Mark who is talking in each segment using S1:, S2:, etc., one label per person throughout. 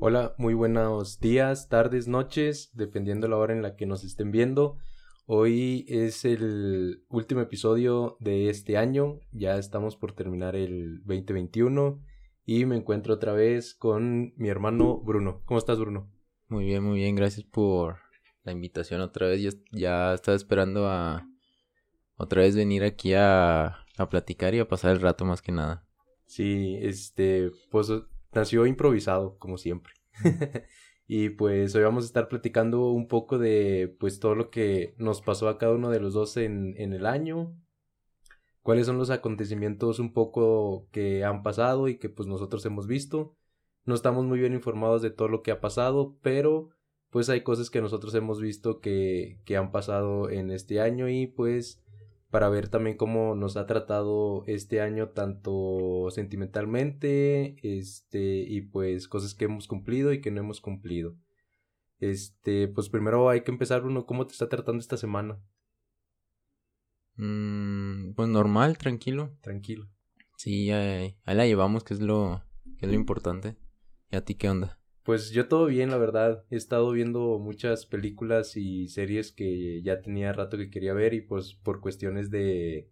S1: Hola, muy buenos días, tardes, noches, dependiendo la hora en la que nos estén viendo. Hoy es el último episodio de este año, ya estamos por terminar el 2021 y me encuentro otra vez con mi hermano Bruno. ¿Cómo estás, Bruno?
S2: Muy bien, muy bien, gracias por la invitación otra vez. Yo ya estaba esperando a otra vez venir aquí a, a platicar y a pasar el rato más que nada.
S1: Sí, este, pues nació improvisado, como siempre. y pues hoy vamos a estar platicando un poco de pues todo lo que nos pasó a cada uno de los dos en, en el año. Cuáles son los acontecimientos un poco que han pasado y que pues nosotros hemos visto. No estamos muy bien informados de todo lo que ha pasado, pero pues hay cosas que nosotros hemos visto que, que han pasado en este año y pues para ver también cómo nos ha tratado este año tanto sentimentalmente, este, y pues cosas que hemos cumplido y que no hemos cumplido. Este, pues primero hay que empezar uno, ¿cómo te está tratando esta semana?
S2: Mm, pues normal, tranquilo.
S1: Tranquilo.
S2: Sí, ahí, ahí la llevamos, que es lo, que es lo importante. ¿Y a ti qué onda?
S1: Pues yo todo bien, la verdad. He estado viendo muchas películas y series que ya tenía rato que quería ver y pues por cuestiones de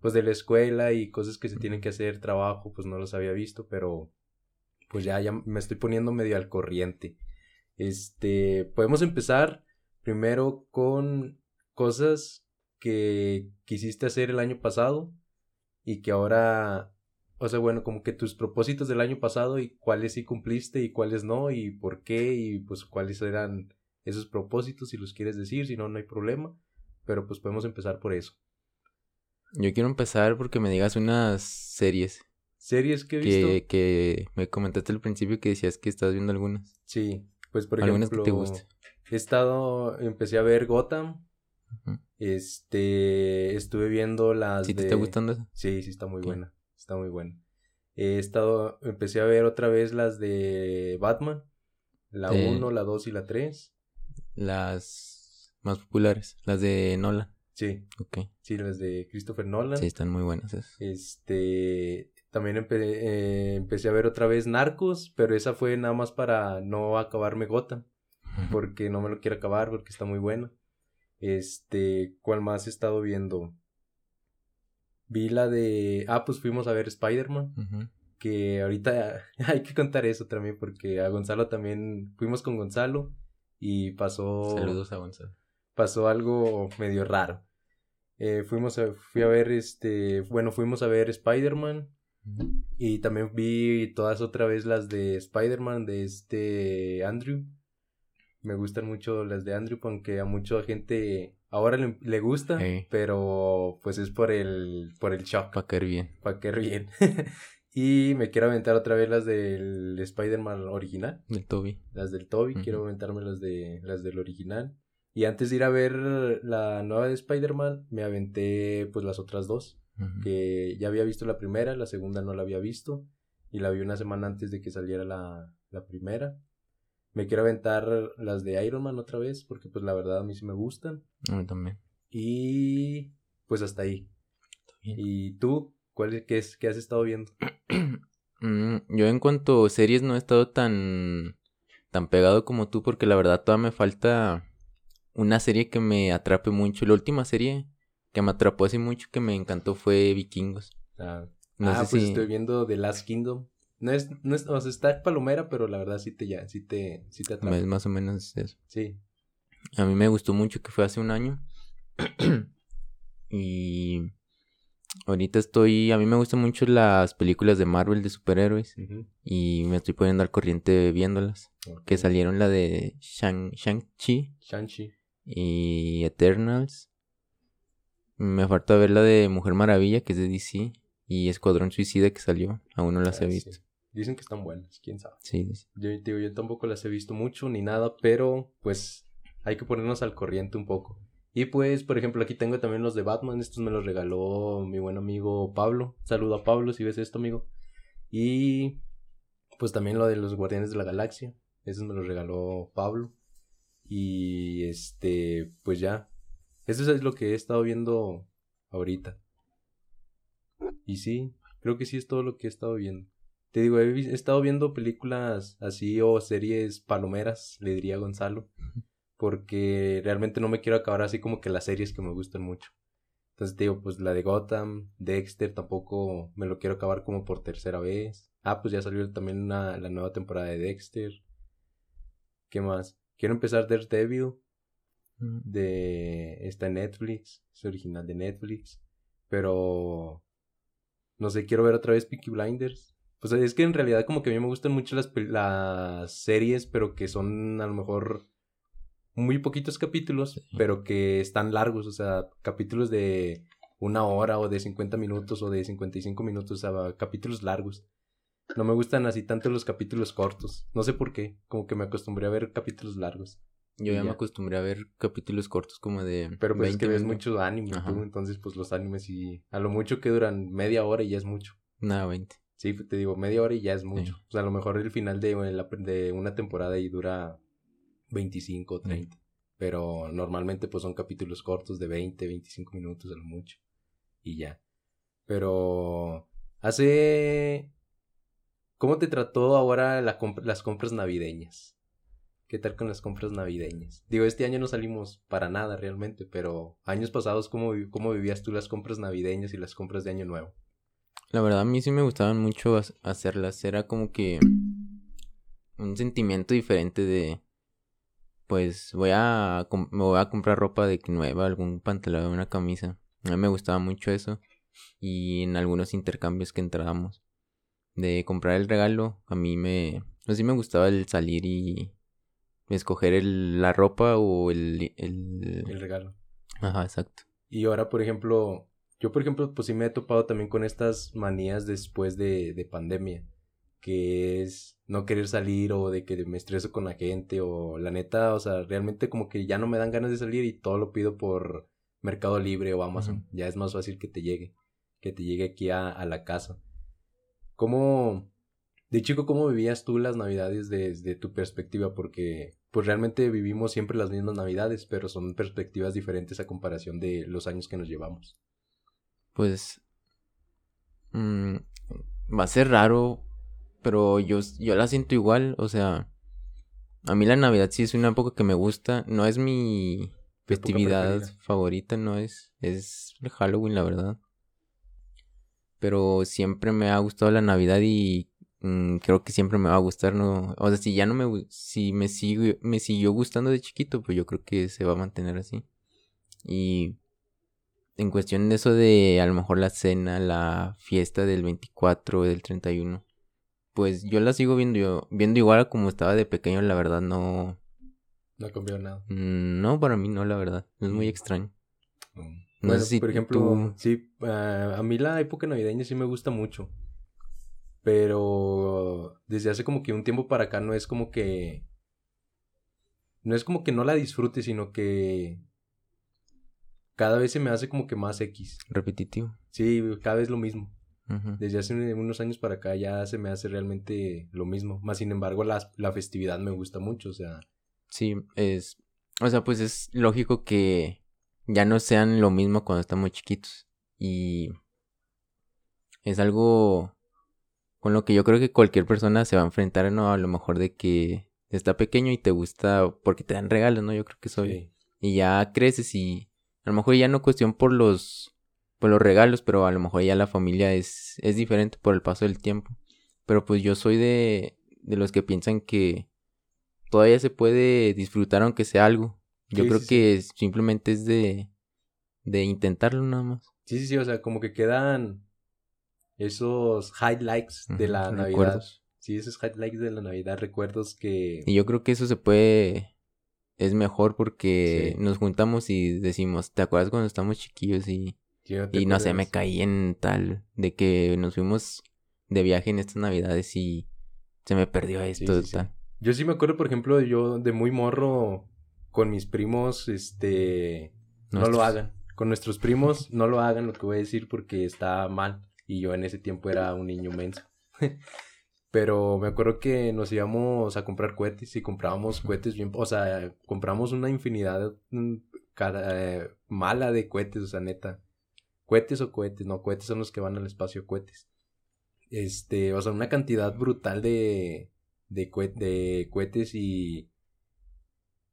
S1: pues de la escuela y cosas que se tienen que hacer, trabajo, pues no los había visto, pero pues ya ya me estoy poniendo medio al corriente. Este, podemos empezar primero con cosas que quisiste hacer el año pasado y que ahora o sea, bueno, como que tus propósitos del año pasado y cuáles sí cumpliste y cuáles no y por qué y pues cuáles eran esos propósitos si los quieres decir, si no, no hay problema. Pero pues podemos empezar por eso.
S2: Yo quiero empezar porque me digas unas series.
S1: ¿Series que he visto?
S2: Que me comentaste al principio que decías que estás viendo algunas.
S1: Sí, pues por algunas ejemplo... que te gusten. He estado, empecé a ver Gotham. Este, estuve viendo las
S2: ¿Sí te está gustando?
S1: Sí, sí está muy buena está muy bueno. He estado, empecé a ver otra vez las de Batman, la 1, la 2 y la 3.
S2: Las más populares, las de Nolan.
S1: Sí.
S2: Ok.
S1: Sí, las de Christopher Nolan.
S2: Sí, están muy buenas esas.
S1: Este, también eh, empecé a ver otra vez Narcos, pero esa fue nada más para no acabarme Gotham, porque no me lo quiero acabar, porque está muy bueno. Este, ¿cuál más he estado viendo? Vi la de. Ah, pues fuimos a ver Spider-Man. Que ahorita hay que contar eso también, porque a Gonzalo también. Fuimos con Gonzalo y pasó.
S2: Saludos a Gonzalo.
S1: Pasó algo medio raro. Eh, fuimos a, fui a ver este. Bueno, fuimos a ver Spider-Man. Y también vi todas otra vez las de Spider-Man de este Andrew. Me gustan mucho las de Andrew, aunque a mucha gente ahora le, gusta, pero pues es por el, por el shock.
S2: Para caer bien.
S1: Para caer bien. y me quiero aventar otra vez las del Spider-Man original.
S2: Del Toby.
S1: Las del Toby, quiero aventarme las, de, las del original. Y antes de ir a ver la nueva de Spider-Man, me aventé pues las otras dos. Que ya había visto la primera, la segunda no la había visto. Y la vi una semana antes de que saliera la, la primera. Me quiero aventar las de Iron Man otra vez, porque pues la verdad a mí sí me gustan.
S2: A mí también.
S1: Y pues hasta ahí. ¿Y tú? ¿Cuál, qué, es, qué has estado viendo?
S2: Mm, yo en cuanto a series no he estado tan, tan pegado como tú, porque la verdad todavía me falta una serie que me atrape mucho. La última serie que me atrapó así mucho, que me encantó, fue Vikingos.
S1: Ah, ah pues estoy viendo The Last Kingdom. No es, no es, o sea, está palomera, pero la verdad sí te ya, sí te, sí te atrapa.
S2: Es más o menos eso.
S1: Sí.
S2: A mí me gustó mucho que fue hace un año. y ahorita estoy, a mí me gustan mucho las películas de Marvel de superhéroes. Y me estoy poniendo al corriente viéndolas. Que salieron la de Shang, Shang-Chi.
S1: Shang-Chi.
S2: Y Eternals. Me falta ver la de Mujer Maravilla, que es de DC. Y Escuadrón Suicida que salió. Aún no las he ah, visto.
S1: Dicen que están buenas, quién sabe.
S2: Sí,
S1: Yo, digo, yo tampoco las he visto mucho ni nada, pero pues hay que ponernos al corriente un poco. Y pues, por ejemplo, aquí tengo también los de Batman. Estos me los regaló mi buen amigo Pablo. Saludo a Pablo si ves esto, amigo. Y pues también lo de los Guardianes de la Galaxia. Esos me los regaló Pablo. Y este, pues ya. Eso es lo que he estado viendo ahorita. Y sí, creo que sí es todo lo que he estado viendo te digo, he, he, estado viendo películas así o series palomeras, le diría Gonzalo, porque realmente no me quiero acabar así como que las series que me gustan mucho. Entonces te digo, pues la de Gotham, Dexter, tampoco me lo quiero acabar como por tercera vez. Ah, pues ya salió también una, la nueva temporada de Dexter. ¿Qué más? Quiero empezar Daredevil. De. Está en Netflix. Es original de Netflix. Pero. No sé, quiero ver otra vez Peaky Blinders. Pues es que en realidad como que a mí me gustan mucho las, las series, pero que son a lo mejor muy poquitos capítulos, pero que están largos, o sea, capítulos de una hora o de 50 minutos o de 55 minutos, o sea, capítulos largos. No me gustan así tanto los capítulos cortos. No sé por qué. Como que me acostumbré a ver capítulos largos.
S2: Yo ya, me acostumbré a ver capítulos cortos como de.
S1: Pero pues es que ves mucho anime, tú, entonces pues los animes y a lo mucho que duran media hora y ya es mucho.
S2: Nada, 20.
S1: Sí, te digo, media hora y ya es mucho. O sea, a lo mejor el final de, de una temporada y dura 25 o 30. Pero normalmente pues son capítulos cortos de 20, 25 minutos a lo mucho. Y ya. Pero hace ¿Cómo te trató ahora las compras navideñas? ¿Qué tal con las compras navideñas? Digo, este año no salimos para nada realmente, pero años pasados, ¿cómo, cómo vivías tú las compras navideñas y las compras de Año Nuevo?
S2: La verdad, a mí sí me gustaban mucho hacerlas. Era como que un sentimiento diferente de, pues voy a, me voy a comprar ropa de nueva, algún pantalón, una camisa. A mí me gustaba mucho eso. Y en algunos intercambios que entrábamos de comprar el regalo, a mí me, sí me gustaba el salir y escoger el, la ropa o el, el...
S1: El regalo.
S2: Ajá, exacto.
S1: Y ahora, por ejemplo, yo por ejemplo, pues sí me he topado también con estas manías después de, de pandemia, que es no querer salir o de que me estreso con la gente o la neta, o sea, realmente como que ya no me dan ganas de salir y todo lo pido por Mercado Libre o Amazon. Ya es más fácil que te llegue, que te llegue aquí a, a la casa. ¿Cómo, de chico, cómo vivías tú las navidades desde tu perspectiva? Porque pues realmente vivimos siempre las mismas navidades, pero son perspectivas diferentes a comparación de los años que nos llevamos.
S2: Pues mm, va a ser raro, pero yo, yo la siento igual, o sea, a mí la Navidad sí es una época que me gusta, no es mi festividad favorita, no es, es el Halloween, la verdad pero siempre me ha gustado la Navidad y mm, creo que siempre me va a gustar, ¿no? O sea, si ya no me, si me, sigue, me siguió gustando de chiquito, pues yo creo que se va a mantener así. Y en cuestión de eso de a lo mejor la cena, la fiesta del 24, del 31, pues yo la sigo viendo, yo, viendo igual como estaba de pequeño, la verdad no...
S1: No cambió nada.
S2: Mm, no, para mí no, la verdad. Es muy mm. extraño.
S1: No sé si por ejemplo, sí, a mí la época navideña sí me gusta mucho. Pero desde hace como que un tiempo para acá no es como que... No es como que no la disfrute, sino que cada vez se me hace como que más X.
S2: Repetitivo.
S1: Sí, cada vez lo mismo. Desde hace unos años para acá ya se me hace realmente lo mismo. Más sin embargo, la, la festividad me gusta mucho, o sea.
S2: Sí, es. O sea, pues es lógico que ya no sean lo mismo cuando estamos chiquitos. Y es algo con lo que yo creo que cualquier persona se va a enfrentar, ¿no? A lo mejor de que está pequeño y te gusta porque te dan regalos, ¿no? Yo creo que soy. Y ya creces y a lo mejor ya no cuestión por los por los regalos, pero a lo mejor ya la familia es es diferente por el paso del tiempo. Pero pues yo soy de de los que piensan que todavía se puede disfrutar aunque sea algo. Yo creo que simplemente es de, de intentarlo nada más.
S1: Sí, sí, sí, o sea, como que quedan esos highlights de la Navidad. Sí, esos highlights de la Navidad, recuerdos que...
S2: Y yo creo que eso se puede... Es mejor porque nos juntamos y decimos, ¿te acuerdas cuando estamos chiquillos y... y no sé, me caí en tal, de que nos fuimos de viaje en estas navidades y se me perdió esto, tal.
S1: Yo sí me acuerdo, por ejemplo, yo de muy morro con mis primos, este, no lo hagan. Con nuestros primos, no lo hagan lo que voy a decir porque está mal. Y yo en ese tiempo era un niño menso. Pero me acuerdo que nos íbamos a comprar cohetes y comprábamos cohetes bien, o sea, compramos una infinidad mm, cada, mala de cohetes, o sea, neta. Cohetes o cohetes, no, cohetes son los que van al espacio, cohetes. este, o sea, una cantidad brutal de, de cohetes y,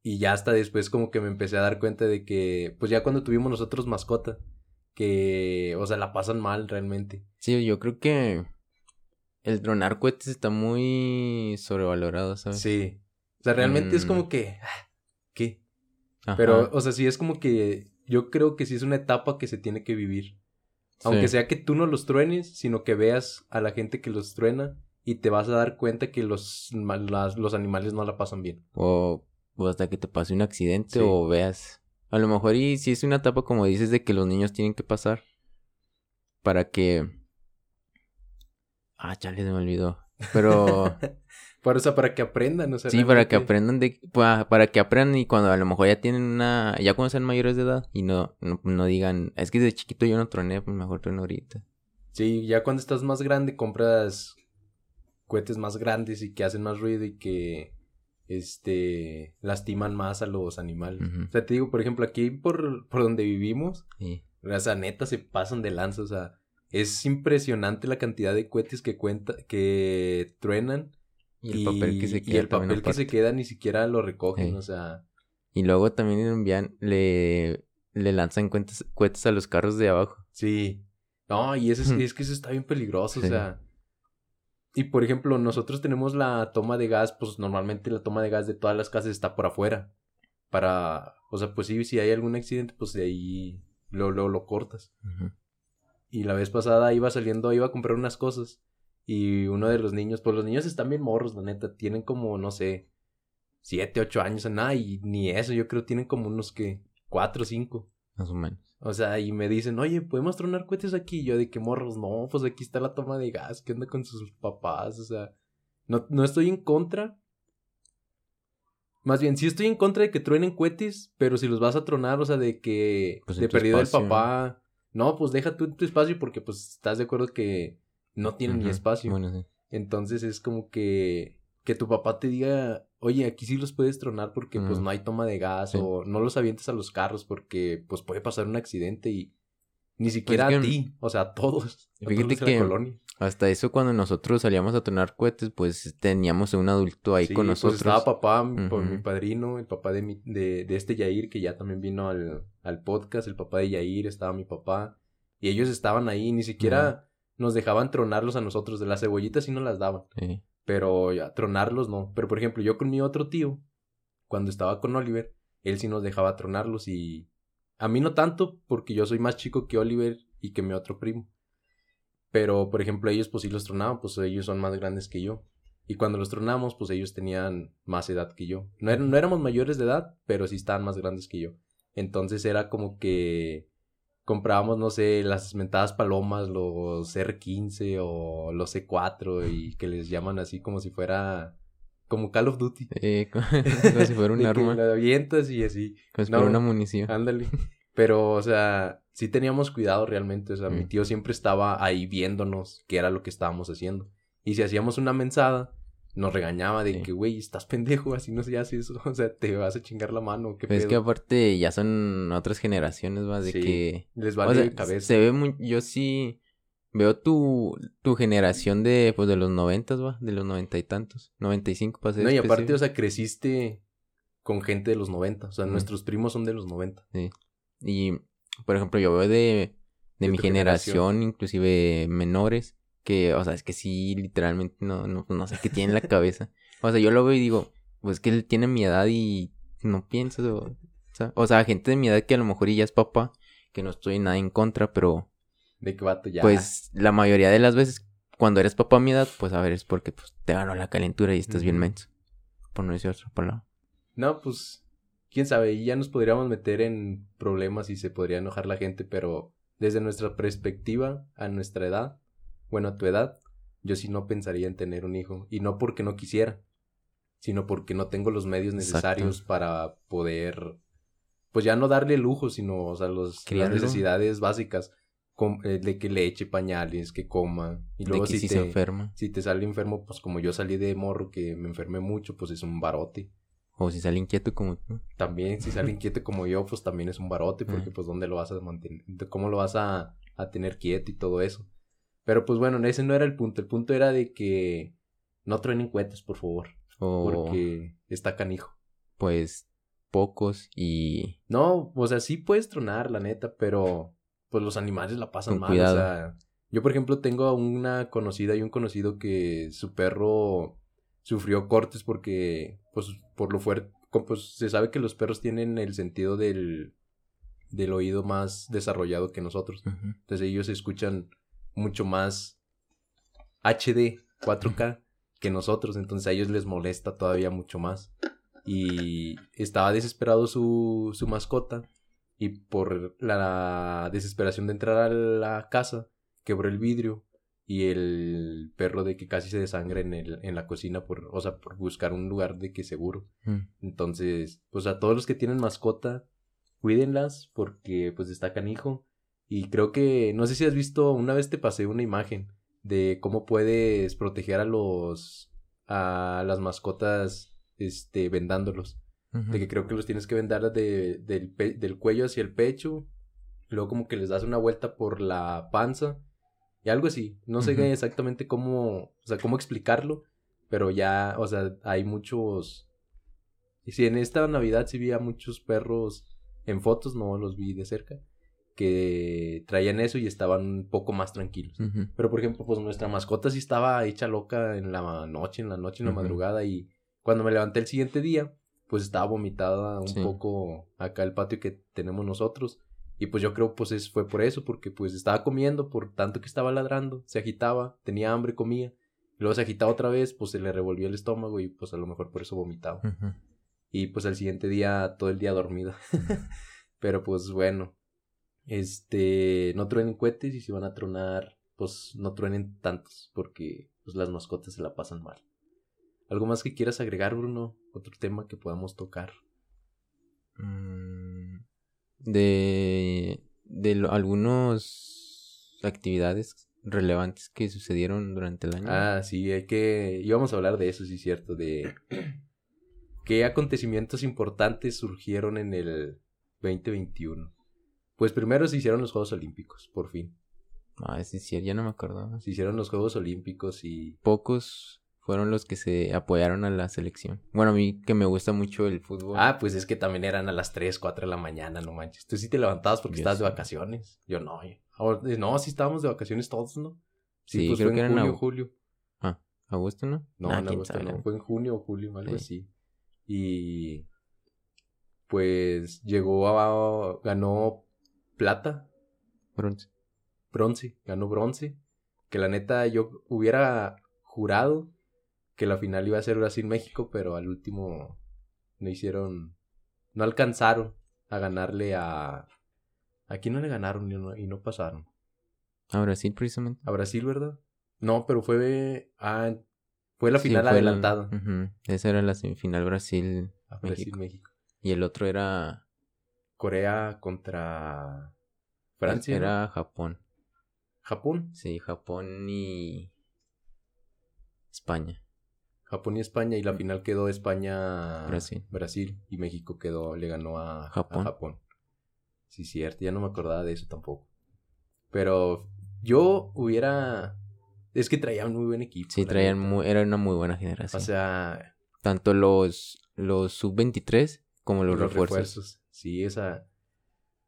S1: y ya hasta después como que me empecé a dar cuenta de que, pues ya cuando tuvimos nosotros mascota, que, o sea, la pasan mal realmente.
S2: Sí, yo creo que el dronar cohetes está muy sobrevalorado, ¿sabes?
S1: Sí. O sea, realmente es como mm. que, ah, ¿qué? Pero, o sea, sí es como que yo creo que sí es una etapa que se tiene que vivir. Aunque sea que tú no los truenes, sino que veas a la gente que los truena y te vas a dar cuenta que los, los animales no la pasan bien.
S2: O, hasta que te pase un accidente o veas. A lo mejor y si es una etapa como dices de que los niños tienen que pasar para que... Ah, chale, se me olvidó. Pero...
S1: Para, o para que aprendan, o sea.
S2: Sí, para que aprendan de, para, que aprendan y cuando a lo mejor ya tienen una, ya cuando sean mayores de edad y no, no, digan, es que de chiquito yo no troné, pues mejor trono ahorita.
S1: Sí, ya cuando estás más grande compras cohetes más grandes y que hacen más ruido y que, este, lastiman más a los animales. O sea, te digo, por ejemplo, aquí por, por donde vivimos, sí. o sea, neta se pasan de lanza, o sea, es impresionante la cantidad de cohetes que cuenta, que truenan y el papel que se queda. Y el papel que se queda ni siquiera lo recogen, o sea.
S2: Y luego también envían, le, le lanzan cohetes, a los carros de abajo.
S1: Sí. No, y eso es, que eso está bien peligroso, o sea. Y por ejemplo, nosotros tenemos la toma de gas, pues normalmente la toma de gas de todas las casas está por afuera. Para, o sea, pues sí, si hay algún accidente, pues de ahí lo, lo, lo cortas. Y la vez pasada iba saliendo, iba a comprar unas cosas. Y uno de los niños, pues los niños están bien morros, la neta. Tienen como, no sé, siete, ocho años, nada, y ni eso, yo creo tienen como unos que cuatro o cinco.
S2: Más o menos.
S1: O sea, y me dicen, oye, ¿podemos tronar cohetes aquí? Y yo de que morros, no, pues aquí está la toma de gas, ¿qué onda con sus papás? O sea, no, no estoy en contra. Más bien, sí estoy en contra de que truenen cohetes, pero si los vas a tronar, o sea, de que pues de perdido el papá. No, pues deja tú tu espacio porque pues estás de acuerdo que no tienen ni espacio. Entonces es como que, que tu papá te diga, oye, aquí sí los puedes tronar porque pues no hay toma de gas o no los avientes a los carros porque pues puede pasar un accidente y ni pues siquiera a ti, o sea, a todos.
S2: Fíjate que hasta eso cuando nosotros salíamos a tronar cohetes, pues teníamos a un adulto ahí con pues, nosotros.
S1: Pues estaba papá, mi padrino, el papá de, mi, de, de este Yair que ya también vino al, al podcast, el papá de Yair, estaba mi papá y ellos estaban ahí, ni siquiera nos dejaban tronarlos a nosotros. De las cebollitas sí nos las daban. Pero ya, tronarlos no. Pero por ejemplo, yo con mi otro tío, cuando estaba con Oliver, él sí nos dejaba tronarlos y a mí no tanto porque yo soy más chico que Oliver y que mi otro primo. Pero por ejemplo, ellos pues sí los tronaban, pues ellos son más grandes que yo. Y cuando los tronamos, pues ellos tenían más edad que yo. No, no éramos mayores de edad, pero sí estaban más grandes que yo. Entonces era como que comprábamos, no sé, las mentadas palomas, los R15 o los C4 y que les llaman así como si fuera como Call of Duty.
S2: Eh, como, si fuera un arma.
S1: la avientas y así.
S2: Como si fuera una munición.
S1: Ándale. Pero, o sea, sí teníamos cuidado realmente. O sea, mi mm. tío siempre estaba ahí viéndonos qué era lo que estábamos haciendo. Y si hacíamos una mensada, nos regañaba de que, güey, estás pendejo, así no se hace eso, o sea, te vas a chingar la mano. ¿qué
S2: es que aparte ya son otras generaciones, va, de que...
S1: Les vale o cabeza.
S2: Se ve muy, yo sí veo tu, tu generación de, pues, de los noventas, va, de los noventa y tantos, noventa y cinco para ser
S1: No, y aparte, o sea, creciste con gente de los noventa, o sea, nuestros primos son de los noventa.
S2: Sí, y, por ejemplo, yo veo de, de, mi generación, inclusive menores, que, o sea, es que sí, literalmente no, no, no sé qué tiene en la cabeza. O sea, yo lo veo y digo, pues que él tiene mi edad y no pienso, o sea, o sea, gente de mi edad que a lo mejor ya es papá, que no estoy nada en contra, pero...
S1: De qué vato ya.
S2: Pues la mayoría de las veces, cuando eres papá a mi edad, pues a ver, es porque pues, te ganó la calentura y estás bien menso. Por no decir otra palabra.
S1: No, pues, quién sabe, y ya nos podríamos meter en problemas y se podría enojar la gente, pero desde nuestra perspectiva, a nuestra edad, bueno, a tu edad, yo sí no pensaría en tener un hijo. Y no porque no quisiera, sino porque no tengo los medios necesarios para poder, pues ya no darle lujo, sino, o sea, los, las necesidades básicas. Eh, de que le eche pañales, que coma. Y luego si, te, se enferma. Si te sale enfermo, pues como yo salí de morro que me enfermé mucho, pues es un barote.
S2: O si sale inquieto como tú.
S1: También, si sale inquieto como yo, pues también es un barote, porque pues dónde lo vas a mantener, cómo lo vas a, a tener quieto y todo eso. Pero pues bueno, ese no era el punto. El punto era de que no truenen cohetes, por favor. Porque está canijo.
S2: pues pocos y
S1: No, o sea, sí puedes tronar, la neta, pero pues los animales la pasan
S2: Con
S1: mal.
S2: cuidado.
S1: O sea, yo, por ejemplo, tengo a una conocida y un conocido que su perro sufrió cortes porque, pues, por lo fuerte, pues se sabe que los perros tienen el sentido del, del oído más desarrollado que nosotros. Entonces ellos escuchan mucho más HD 4K que nosotros. Entonces a ellos les molesta todavía mucho más. Y estaba desesperado su, su mascota. Y por la desesperación de entrar a la casa, quebró el vidrio. Y el perro de que casi se desangra en, el, en la cocina por, o sea, por buscar un lugar de que seguro.
S2: mm.
S1: Entonces, pues a todos los que tienen mascota, cuídenlas porque pues está canijo. Y creo que, no sé si has visto, una vez te pasé una imagen de cómo puedes proteger a los, a las mascotas, este, vendándolos. De que creo que los tienes que vendar de, del, del cuello hacia el pecho. Luego como que les das una vuelta por la panza. Y algo así. No sé exactamente cómo, o sea, cómo explicarlo. Pero ya, o sea, hay muchos... Y sí, en esta Navidad sí vi a muchos perros en fotos, no los vi de cerca, que traían eso y estaban un poco más tranquilos. Pero, por ejemplo, pues nuestra mascota sí estaba hecha loca en la noche, en la noche, en la madrugada. Y cuando me levanté el siguiente día, pues estaba vomitada un
S2: Sí.
S1: poco acá el patio que tenemos nosotros. Y pues yo creo pues es, fue por eso, porque pues estaba comiendo, por tanto que estaba ladrando, se agitaba, tenía hambre, comía. Y luego se agitaba otra vez, pues se le revolvió el estómago y pues a lo mejor por eso vomitaba.
S2: Ujú.
S1: Y pues al siguiente día, todo el día dormida. Pero pues bueno, este, no truenen cohetes y si van a tronar, pues no truenen tantos, porque pues las mascotas se la pasan mal. ¿Algo más que quieras agregar, Bruno? Otro tema que podamos tocar.
S2: Mm, De, de lo- algunos actividades relevantes que sucedieron durante el año.
S1: Ah, sí, hay que... íbamos a hablar de eso, sí, cierto, de... ¿Qué acontecimientos importantes surgieron en el 2021? Pues primero se hicieron los Juegos Olímpicos, por fin.
S2: Ah, sí, sí, ya no me acordaba.
S1: Se hicieron los Juegos Olímpicos y...
S2: Pocos fueron los que se apoyaron a la selección. Bueno, a mí que me gusta mucho el fútbol.
S1: Ah, pues es que también eran a las 3, 4 de la mañana, no manches. Tú sí te levantabas porque estabas de vacaciones. Yo no. eh. Ahora- No, sí estábamos de vacaciones todos, ¿no? Sí,
S2: Sí,
S1: pues
S2: creo
S1: fue
S2: que
S1: en junio,
S2: a-
S1: julio.
S2: ¿Agosto, no?
S1: No,
S2: Ah,
S1: en agosto
S2: sabe.
S1: no. Fue en junio o julio, algo
S2: Sí.
S1: así. Y pues llegó a... ganó plata,
S2: Bronce.
S1: bronce, ganó bronce. Que la neta yo hubiera jurado que la final iba a ser Brasil-México, pero al último no hicieron, no alcanzaron a ganarle a... Aquí no le ganaron y no, y no pasaron.
S2: A Brasil, precisamente.
S1: A Brasil, ¿verdad? No, pero fue... Ah, fue la
S2: Sí,
S1: final
S2: la-
S1: adelantada.
S2: Esa era la semifinal Brasil.
S1: A
S2: México. Y el otro era.
S1: Corea contra Francia. ¿no?
S2: Era Japón.
S1: Japón.
S2: Sí, Japón y. España.
S1: Japón y España. Y la final quedó España.
S2: Brasil.
S1: Brasil. Y México quedó, le ganó a a
S2: Japón.
S1: Japón. Sí, cierto. Ya no me acordaba de eso tampoco. Pero yo hubiera. Es que traían muy buen equipo.
S2: Sí, traían muy, era una muy buena generación.
S1: O sea,
S2: Tanto los, los sub-23 como los,
S1: los,
S2: refuerzos.
S1: refuerzos. Sí, esa.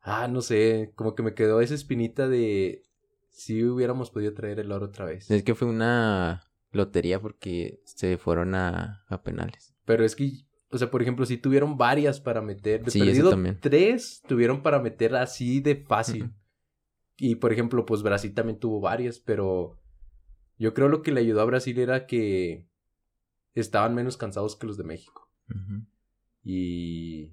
S1: Ah, no sé. Como que me quedó esa espinita de. Si hubiéramos podido traer el oro otra vez.
S2: Es que fue una lotería porque se fueron a, a penales.
S1: Pero es que, o sea, por ejemplo, si tuvieron varias para meter, de
S2: Sí,
S1: perdido
S2: también.
S1: tres tuvieron para meter así de fácil. Y por ejemplo, pues Brasil también tuvo varias, pero yo creo lo que le ayudó a Brasil era que estaban menos cansados que los de México. Y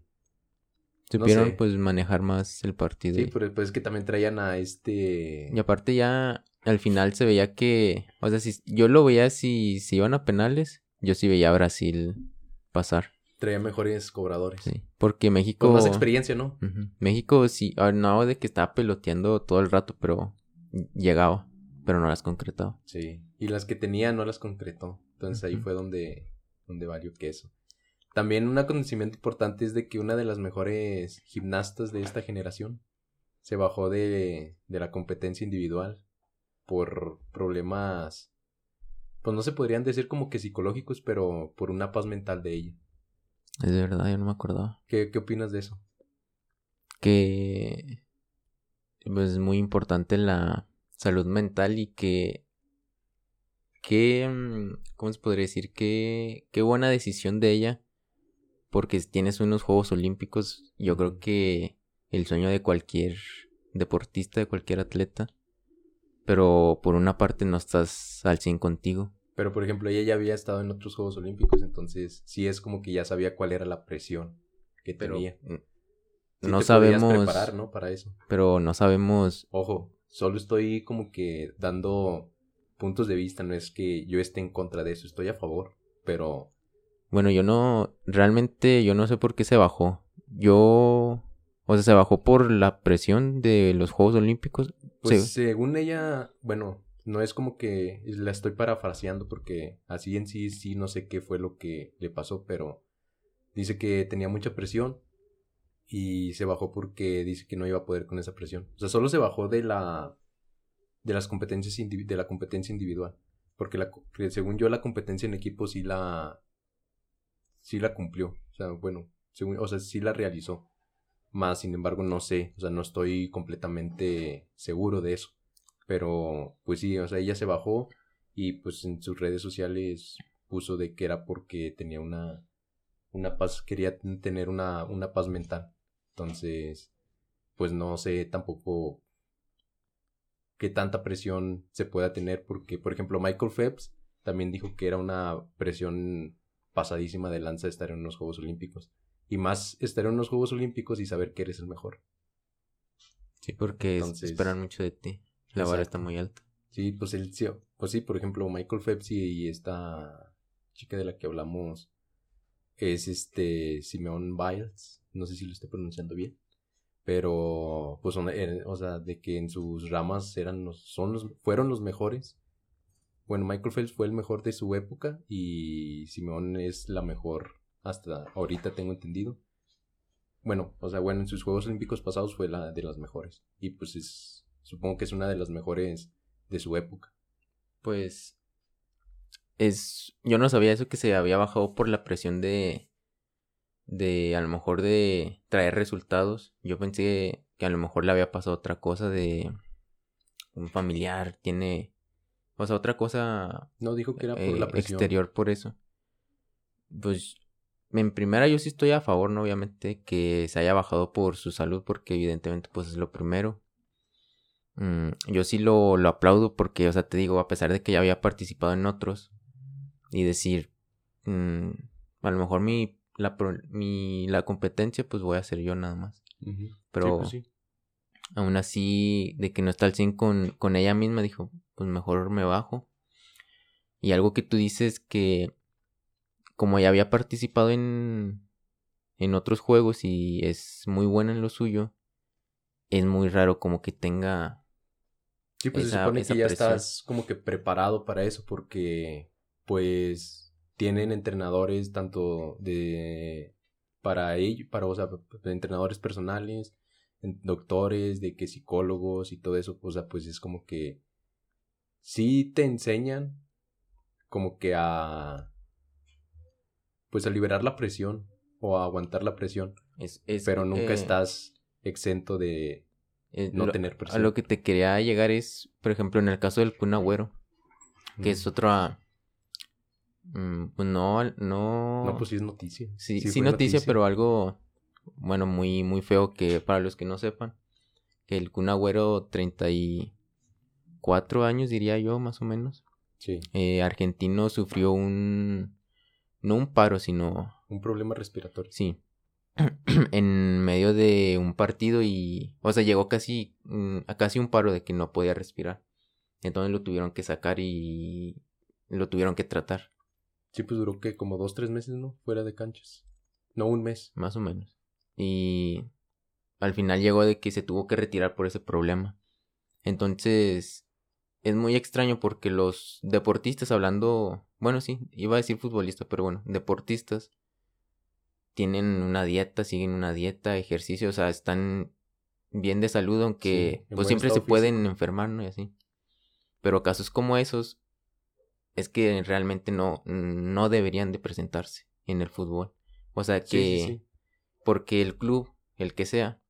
S2: Supieron
S1: sé.
S2: pues manejar más el partido.
S1: sí,
S2: y-
S1: pero pues es que también traían a este...
S2: Y aparte ya al final se veía que, o sea, si yo lo veía si, si iban a penales, yo sí veía a Brasil pasar,
S1: Traían mejores cobradores.
S2: sí. Porque México...
S1: Con más experiencia, ¿no?
S2: México sí, ah, no de que estaba peloteando todo el rato, pero llegaba, pero no las concretaba.
S1: Sí. Y las que tenía no las concretó. Entonces ahí fue donde, donde valió queso. También un acontecimiento importante es de que una de las mejores gimnastas de esta generación se bajó de, de la competencia individual por problemas, pues no se podrían decir como que psicológicos, pero por una paz mental de ella.
S2: Es de verdad, yo no me acordaba.
S1: ¿Qué, qué opinas de eso?
S2: Que pues, es muy importante la salud mental y que qué mm, cómo se podría decir qué qué buena decisión de ella porque tienes unos Juegos Olímpicos yo creo que el sueño de cualquier deportista de cualquier atleta pero por una parte no estás al 100 contigo
S1: pero por ejemplo ella ya había estado en otros Juegos Olímpicos entonces sí es como que ya sabía cuál era la presión que tenía
S2: no sabemos
S1: preparar, ¿no? Para eso.
S2: Pero no sabemos.
S1: Ojo, solo estoy como que dando puntos de vista, no es que yo esté en contra de eso, estoy a favor, pero
S2: bueno, yo no realmente yo no sé por qué se bajó. Yo o sea, se bajó por la presión de los Juegos Olímpicos.
S1: Pues según ella, bueno, no es como que la estoy parafraseando porque así en sí sí no sé qué fue lo que le pasó, pero dice que tenía mucha presión y se bajó porque dice que no iba a poder con esa presión. O sea, solo se bajó de la de las competencias de la competencia individual, porque la según yo la competencia en equipo sí la sí la cumplió, o sea, bueno, según, o sea, sí la realizó. Más, sin embargo, no sé, o sea, no estoy completamente seguro de eso. Pero pues sí, o sea, ella se bajó y pues en sus redes sociales puso de que era porque tenía una una paz, quería tener una, una paz mental. Entonces, pues no sé tampoco qué tanta presión se pueda tener, porque, por ejemplo, Michael Phelps también dijo que era una presión pasadísima de lanza estar en unos Juegos Olímpicos. Y más estar en unos Juegos Olímpicos y saber que eres el mejor.
S2: Sí, porque esperan mucho de ti. La vara está muy alta.
S1: Sí, pues él, sí, pues sí, por ejemplo, Michael Phelps y esta chica de la que hablamos, es este Simeon Biles, no sé si lo estoy pronunciando bien, pero pues eh, o sea, de que en sus ramas eran los, son los, fueron los mejores. Bueno, Michael Phelps fue el mejor de su época y Simeón es la mejor hasta ahorita tengo entendido. Bueno, o sea, bueno, en sus Juegos Olímpicos pasados fue la de las mejores y pues es supongo que es una de las mejores de su época.
S2: Pues es yo no sabía eso que se había bajado por la presión de de a lo mejor de traer resultados. Yo pensé que a lo mejor le había pasado otra cosa de un familiar tiene o sea, otra cosa
S1: no dijo que era por la
S2: eh, presión. exterior por eso. Pues en primera yo sí estoy a favor, ¿no? Obviamente que se haya bajado por su salud porque evidentemente pues es lo primero. Mm, yo sí lo, lo aplaudo porque, o sea, te digo, a pesar de que ya había participado en otros, y decir, mm, a lo mejor mi la, mi, la competencia pues voy a hacer yo nada más. Pero pues aún así, de que no está al 100 con, con ella misma, dijo, pues mejor me bajo. Y algo que tú dices que como ya había participado en, en otros juegos y es muy buena en lo suyo, es muy raro como que tenga...
S1: Sí, pues se supone que ya estás como que preparado para eso porque pues tienen entrenadores tanto de para ellos, para, o sea, entrenadores personales, doctores, de que psicólogos y todo eso, o sea, pues es como que sí te enseñan como que a pues a liberar la presión o a aguantar la presión, es, pero nunca eh, estás exento de eh, no tener
S2: presión. A lo que te quería llegar es, por ejemplo, en el caso del Kun Agüero, que es otra Mm, pues no, no.
S1: No, pues sí es noticia.
S2: Sí, sí, noticia, pero algo, bueno, muy, muy feo que para los que no sepan, que el Kun Agüero, 34 años diría yo, más o menos. Sí. Eh, argentino sufrió un, no un paro, sino...
S1: Un problema respiratorio.
S2: Sí. en medio de un partido y, o sea, llegó casi, mm, a casi un paro de que no podía respirar. Entonces lo tuvieron que sacar y lo tuvieron que tratar.
S1: Sí, pues duró que como dos, tres meses, ¿no? Fuera de canchas. No, un mes.
S2: Más o menos. Y al final llegó de que se tuvo que retirar por ese problema. Entonces, es muy extraño porque los deportistas hablando, bueno, sí, iba a decir futbolista, pero bueno, deportistas tienen una dieta, siguen una dieta, ejercicio, o sea, están bien de salud, aunque pues siempre se pueden enfermar, ¿no? Y así. Pero casos como esos es que realmente no, no deberían de presentarse en el fútbol. O sea que porque el club, el que sea,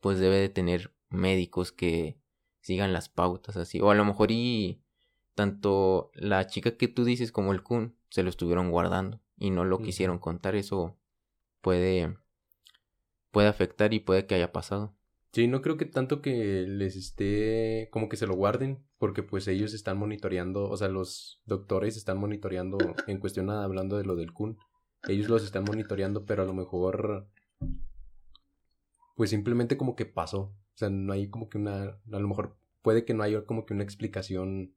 S2: pues debe de tener médicos que sigan las pautas así. O a lo mejor y tanto la chica que tú dices como el Kun se lo estuvieron guardando y no lo quisieron contar. Eso puede, puede afectar y puede que haya pasado.
S1: Sí, no creo que tanto que les esté como que se lo guarden, porque pues ellos están monitoreando, o sea, los doctores están monitoreando en cuestión hablando de lo del Kun. Ellos los están monitoreando, pero a lo mejor pues simplemente como que pasó. O sea, no hay como que una, a lo mejor puede que no haya como que una explicación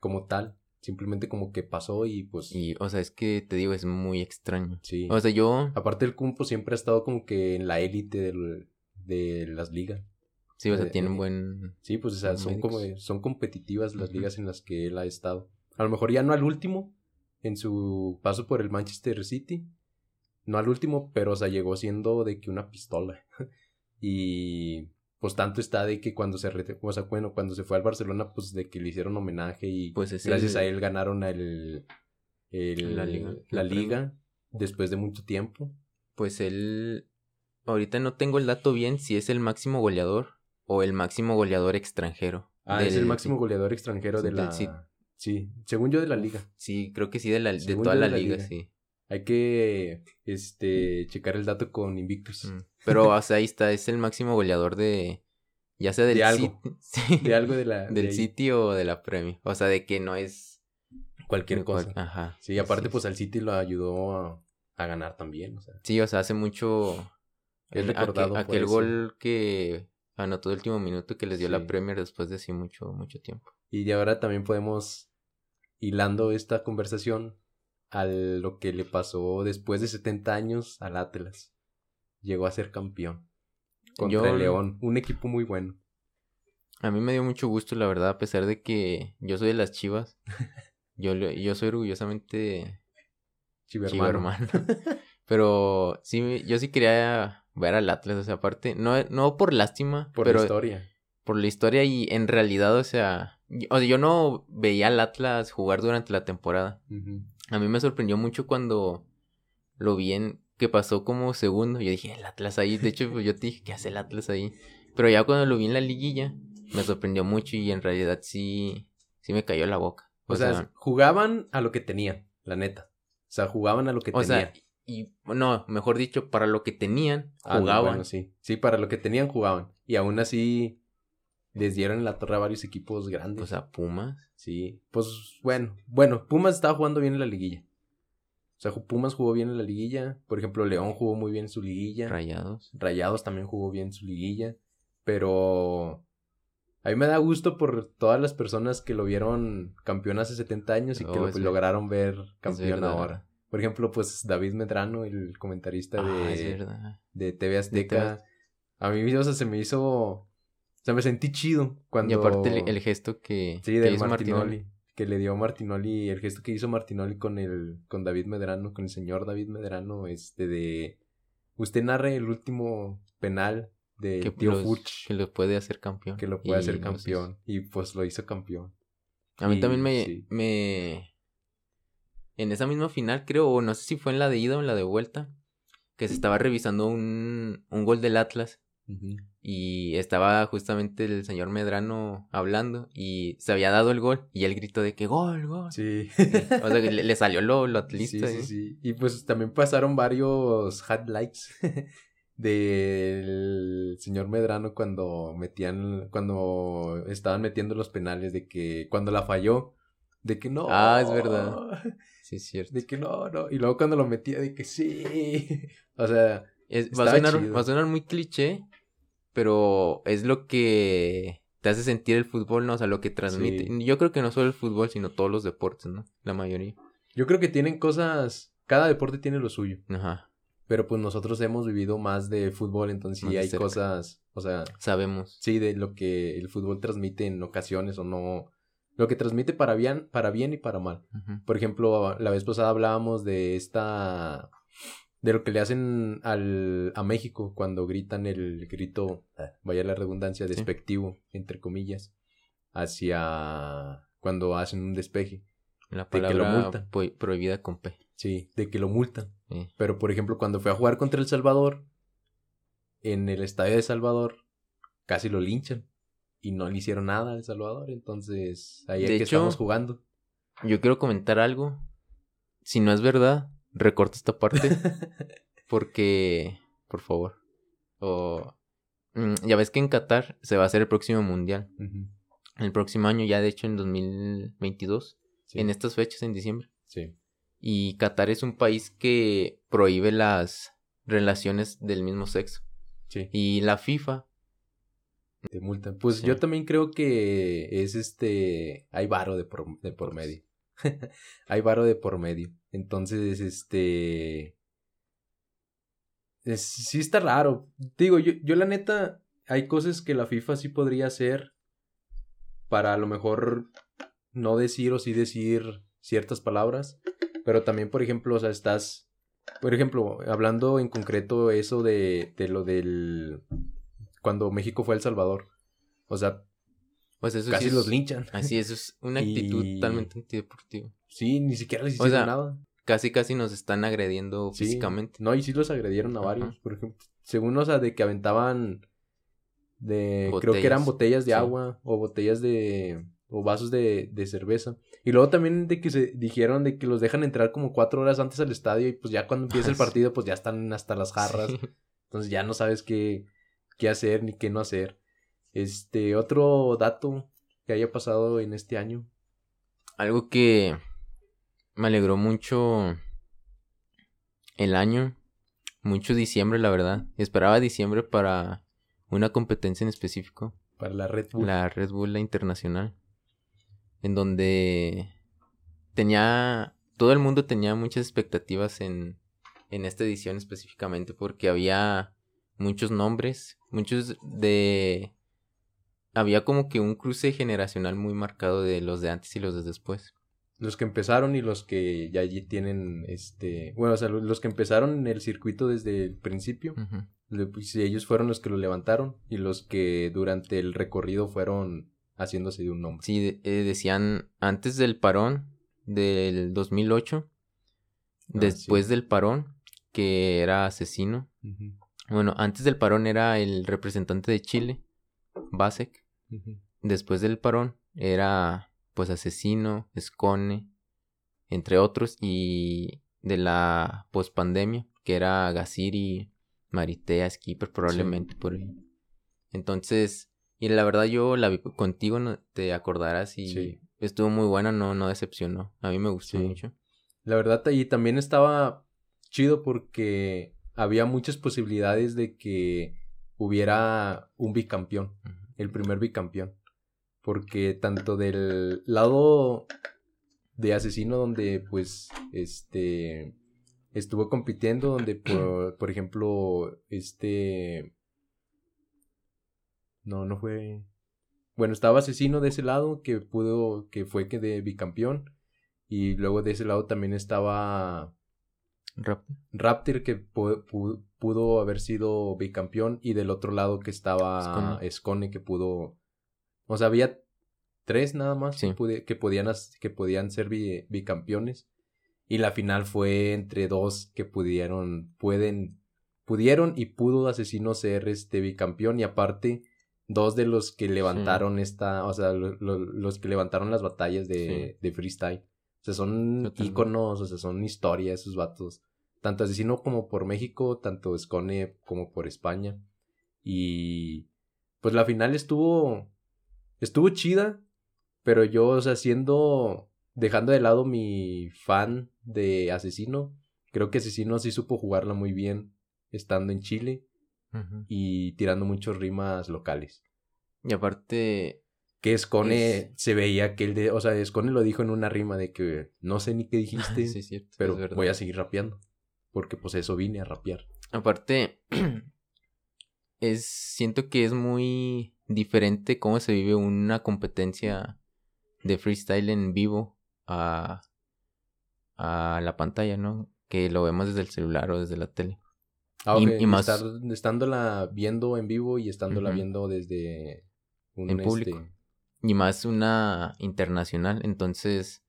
S1: como tal. Simplemente como que pasó y pues...
S2: Y, o sea, es que te digo, es muy extraño.
S1: Sí.
S2: O sea, yo...
S1: Aparte el Kumpo siempre ha estado como que en la élite de las ligas.
S2: Sí, o sea, tienen buen...
S1: Sí, pues o sea, son como... Son competitivas las ligas en las que él ha estado. A lo mejor ya no al último, en su paso por el Manchester City. No al último, pero o sea, llegó siendo de que una pistola. Y pues tanto está de que cuando se o sea, bueno, cuando se fue al Barcelona, pues de que le hicieron homenaje y pues gracias a él ganaron el, la liga, la liga después de mucho tiempo.
S2: Pues él ahorita no tengo el dato bien si es el máximo goleador o el máximo goleador extranjero.
S1: Ah, es el máximo goleador extranjero de la sí. según yo de la liga.
S2: Sí, creo que sí de la de toda la, liga, sí.
S1: Hay que este checar el dato con Invictus. Mm.
S2: Pero o sea, ahí está, es el máximo goleador de ya sea del
S1: de algo, de algo de la
S2: del City o de la Premier. O sea, de que no es
S1: cualquier cosa. Ajá. Sí, aparte pues al City lo ayudó a, ganar también, o sea.
S2: Sí, o sea, hace mucho es recordado aquel, gol que anotó el último minuto que les dio la Premier después de así mucho mucho tiempo.
S1: Y ahora también podemos hilando esta conversación a lo que le pasó después de 70 años al Atlas. Llegó a ser campeón contra el León, un equipo muy bueno.
S2: A mí me dio mucho gusto, la verdad, a pesar de que yo soy de las Chivas. yo, yo soy orgullosamente chivermano. pero sí, yo sí quería ver al Atlas, o sea, aparte, no, no por lástima,
S1: por la historia.
S2: Por la historia y en realidad, o sea, o sea, yo no veía al Atlas jugar durante la temporada. A mí me sorprendió mucho cuando lo vi en que pasó como segundo. Yo dije, el Atlas ahí. De hecho, pues, yo te dije, ¿qué hace el Atlas ahí? Pero ya cuando lo vi en la liguilla, me sorprendió mucho y en realidad sí, sí me cayó la boca.
S1: O, sea, jugaban a lo que tenían, la neta. O sea, jugaban a lo que tenían. O sea,
S2: y no, mejor dicho, para lo que tenían, ah, jugaban.
S1: sí. Sí, para lo que tenían, jugaban. Y aún así, les dieron en la torre a varios equipos grandes.
S2: O sea, Pumas.
S1: Sí. Pues bueno, bueno, Pumas estaba jugando bien en la liguilla. O sea, Pumas jugó bien en la liguilla. Por ejemplo, León jugó muy bien en su liguilla.
S2: Rayados.
S1: Rayados también jugó bien en su liguilla. Pero a mí me da gusto por todas las personas que lo vieron campeón hace 70 años y que oh, lo lograron ver campeón ahora. Por ejemplo, pues David Medrano, el comentarista ah, de, de TV Azteca. A mí, o sea, se me hizo sea, me sentí chido cuando...
S2: Y aparte el, gesto que,
S1: sí, que hizo Martinoli, Que le dio Martinoli, el gesto que hizo Martinoli con el, con David Medrano, con el señor David Medrano, este de... Usted narre el último penal de que Tío
S2: Que lo puede hacer campeón.
S1: Que lo puede hacer campeón. Y pues lo hizo campeón.
S2: A mí también me, me... En esa misma final, creo, o no sé si fue en la de ida o en la de vuelta, que se estaba revisando un, un gol del Atlas y estaba justamente el señor Medrano hablando y se había dado el gol y él gritó de que gol, gol. Sí. o sea, que le, salió lo, lo atlista.
S1: Sí, sí, sí. Y pues también pasaron varios highlights del señor Medrano cuando metían, cuando estaban metiendo los penales de que cuando la falló, de que no.
S2: Ah, es verdad. Sí, es cierto.
S1: De que no, no. Y luego cuando lo metía, de que sí. o sea.
S2: va, a sonar, va a sonar muy cliché, pero es lo que te hace sentir el fútbol, ¿no? O sea, lo que transmite. Yo creo que no solo el fútbol, sino todos los deportes, ¿no? La mayoría.
S1: Yo creo que tienen cosas, cada deporte tiene lo suyo. Ajá. Pero pues nosotros hemos vivido más de fútbol, entonces sí hay cosas, o sea...
S2: Sabemos.
S1: Sí, de lo que el fútbol transmite en ocasiones o no... Lo que transmite para bien, para bien y para mal. Por ejemplo, la vez pasada hablábamos de esta de lo que le hacen al, a México cuando gritan el grito, vaya la redundancia, despectivo, entre comillas. hacia cuando hacen un despeje.
S2: La
S1: De que lo multan.
S2: prohibida con P.
S1: Sí, de que lo multan.
S2: Sí.
S1: Pero, por ejemplo, cuando fue a jugar contra El Salvador, en el estadio de Salvador, casi lo linchan. Y no le hicieron nada a El Salvador. Entonces, ahí es
S2: De
S1: que
S2: hecho-
S1: estamos jugando.
S2: Yo quiero comentar algo. Si no es verdad, recorta esta parte. porque, por favor. O, mm, ya ves que en Qatar se va a hacer el próximo mundial. El próximo año, ya de hecho en 2022.
S1: sí,
S2: En estas fechas, en diciembre.
S1: sí.
S2: Y Qatar es un país que prohíbe las relaciones del mismo sexo.
S1: sí,
S2: Y la FIFA,
S1: te multan. Pues
S2: Sí.
S1: yo también creo que es este. Hay varo de por, de por medio. hay varo de por medio. Entonces, este. es- sí está raro. Digo, yo, yo la neta. Hay cosas que la FIFA sí podría hacer. Para a lo mejor no decir o sí decir ciertas palabras. Pero también, por ejemplo, o sea, estás. Por ejemplo, hablando en concreto eso de, de lo del. Cuando México fue a El Salvador. O sea,
S2: pues eso
S1: casi
S2: sí es-
S1: los linchan.
S2: Así es, es una actitud
S1: Y-
S2: totalmente antideportiva.
S1: Sí, ni siquiera les
S2: O
S1: hicieron
S2: sea,
S1: nada.
S2: Casi, casi nos están agrediendo
S1: Sí.
S2: físicamente.
S1: No, y sí los agredieron a
S2: Ajá.
S1: varios. Por ejemplo, según, o sea, de que aventaban. De. Creo que eran botellas de
S2: Sí.
S1: agua. O botellas de. O vasos de, de cerveza. Y luego también de que se dijeron de que los dejan entrar como cuatro horas antes al estadio. Y pues ya cuando empieza el partido, pues ya están hasta las jarras.
S2: Sí.
S1: Entonces ya no sabes qué, qué hacer ni qué no hacer. Este, otro dato que haya pasado en este año.
S2: Algo que me alegró mucho el año, mucho diciembre, la verdad. Esperaba diciembre para una competencia en específico,
S1: Para la Red Bull.
S2: la Red Bull la Internacional, en donde tenía, todo el mundo tenía muchas expectativas en, en esta edición específicamente, porque había muchos nombres, muchos de... Había como que un cruce generacional muy marcado de los de antes y los de después.
S1: Los que empezaron y los que ya allí tienen, este, bueno, o sea, los que empezaron en el circuito desde el principio, le- pues, ellos fueron los que lo levantaron y los que durante el recorrido fueron haciéndose de un nombre.
S2: Sí, eh, decían antes del parón del 2008, después
S1: sí.
S2: del parón, que era asesino. Bueno, antes del parón era el representante de Chile, Basek. Después del parón era pues asesino, Escone, entre otros. Y de la pospandemia, que era Gasir y Maritea, Skipper, probablemente por ahí. Entonces, y la verdad yo la vi contigo, no te acordarás y
S1: Sí.
S2: estuvo muy buena, no, no decepcionó. A mí me gustó
S1: Sí.
S2: mucho.
S1: La verdad, ahí también estaba chido porque había muchas posibilidades de que hubiera un bicampeón.
S2: Ujú.
S1: El primer bicampeón. Porque tanto del lado de asesino donde pues este estuvo compitiendo donde por, por ejemplo este no no fue bueno estaba asesino de ese lado que pudo que fue que de bicampeón y luego de ese lado también estaba Raptor. Que pu- pu- pudo haber sido bicampeón y del otro lado que estaba
S2: Scone.
S1: Que pudo o sea había tres nada más
S2: Sí.
S1: que, podían que podían ser bi- bicampeones y la final fue entre dos que pudieron pueden pudieron y pudo asesino ser este bicampeón y aparte dos de los que levantaron esta o sea lo- lo- los que levantaron las batallas de, de freestyle. O sea son íconos o sea son historia esos vatos tanto asesino como por México, tanto Scone como por España. Y pues la final estuvo estuvo chida, pero yo, o sea, siendo dejando de lado mi fan de Asesino, creo que Asesino sí supo jugarla muy bien estando en Chile y tirando muchos rimas locales.
S2: Y aparte,
S1: Que Scone
S2: Es-
S1: se veía que él de, o sea, Scone lo dijo en una rima de que no sé ni qué dijiste,
S2: sí, es cierto,
S1: pero voy a seguir rapeando. Porque pues eso vine a rapear.
S2: Aparte, es siento que es muy diferente cómo se vive una competencia de freestyle en vivo a, a la pantalla, ¿no? Que lo vemos desde el celular o desde la tele.
S1: Ah,
S2: Y- más-
S1: estar- estándola viendo en vivo y estándola viendo desde un
S2: En público.
S1: este,
S2: Y más una internacional. Entonces,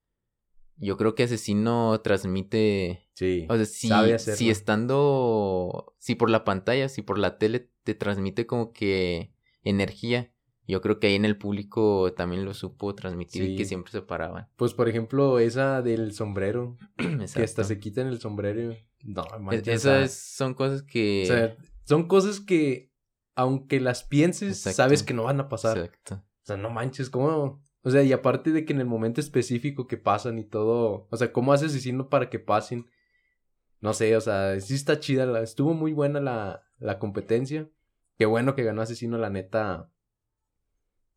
S2: yo creo que Asesino transmite.
S1: Sí.
S2: O sea, si,
S1: sabe
S2: si
S1: hacerlo.
S2: estando. Si por la pantalla, si por la tele te transmite como que energía. Yo creo que ahí en el público también lo supo transmitir y que siempre se paraban.
S1: Pues por ejemplo, esa del sombrero, que hasta se quitan el sombrero. No,
S2: Es-
S1: manches,
S2: Esas son cosas que.
S1: o sea, son cosas que, aunque las pienses,
S2: Exacto.
S1: sabes que no van a pasar.
S2: Exacto.
S1: O sea, no manches, ¿cómo? O sea, y aparte de que en el momento específico que pasan y todo, o sea, ¿cómo hace asesino para que pasen? No sé, o sea, sí está chida, la- estuvo muy buena la, la competencia. Qué bueno que ganó asesino, la neta.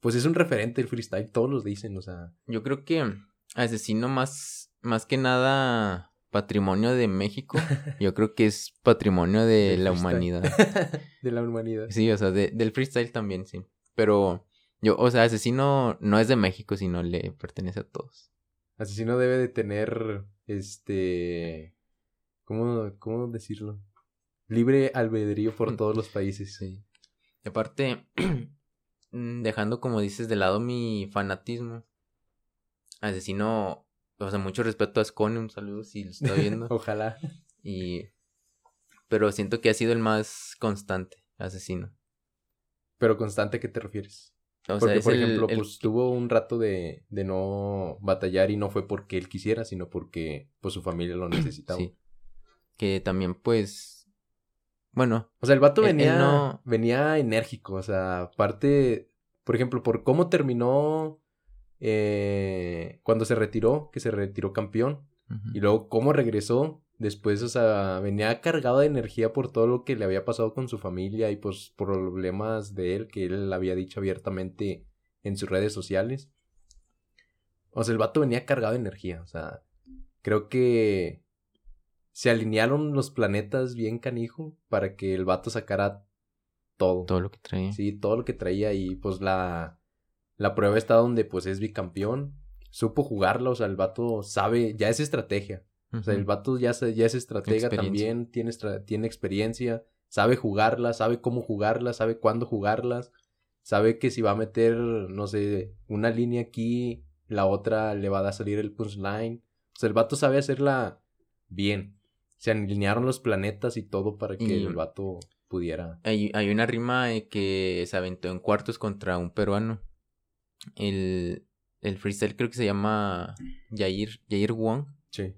S1: Pues es un referente del freestyle, todos los dicen, o sea.
S2: Yo creo que Asesino más, más que nada patrimonio de México. yo creo que es patrimonio de la
S1: freestyle.
S2: humanidad.
S1: de la humanidad.
S2: Sí, o sea, de- del freestyle también, sí. Pero yo, o sea, Asesino no es de México, sino le pertenece a todos.
S1: Asesino debe de tener, este, ¿cómo, cómo decirlo? Libre albedrío por todos los países.
S2: Sí. Y aparte, mm, dejando como dices de lado mi fanatismo, Asesino, o sea, mucho respeto a Scone, un saludo si lo está viendo.
S1: Ojalá.
S2: y pero siento que ha sido el más constante, Asesino.
S1: Pero constante, ¿a qué te refieres?
S2: O
S1: Porque,
S2: sea,
S1: por
S2: el-
S1: ejemplo,
S2: el-
S1: pues tuvo un rato de, de no batallar y no fue porque él quisiera, sino porque pues su familia lo necesitaba.
S2: sí. Que también, pues. Bueno,
S1: O sea, el vato
S2: él
S1: venía,
S2: no-
S1: venía enérgico, o sea, aparte, por ejemplo, por cómo terminó eh, cuando se retiró, que se retiró campeón, y luego cómo regresó después, o sea, venía cargado de energía por todo lo que le había pasado con su familia y pues por problemas de él que él había dicho abiertamente en sus redes sociales. O sea, el vato venía cargado de energía, o sea, creo que se alinearon los planetas bien canijo para que el vato sacara todo.
S2: todo lo que traía.
S1: Sí, todo lo que traía y pues la, la prueba está donde pues es bicampeón. Supo jugarla, o sea, el vato sabe, ya es estrategia. O sea, el vato ya, se- ya es estratega también, tiene, estra- tiene experiencia, sabe jugarla, sabe cómo jugarla, sabe cuándo jugarlas, sabe que si va a meter, no sé, una línea aquí, la otra le va a salir el punchline. O sea, el vato sabe hacerla bien. Se alinearon los planetas y todo para que
S2: Y-
S1: el vato pudiera.
S2: Hay, hay una rima que se aventó en cuartos contra un peruano. El, el freestyle creo que se llama Yair, Yair Wong.
S1: Sí,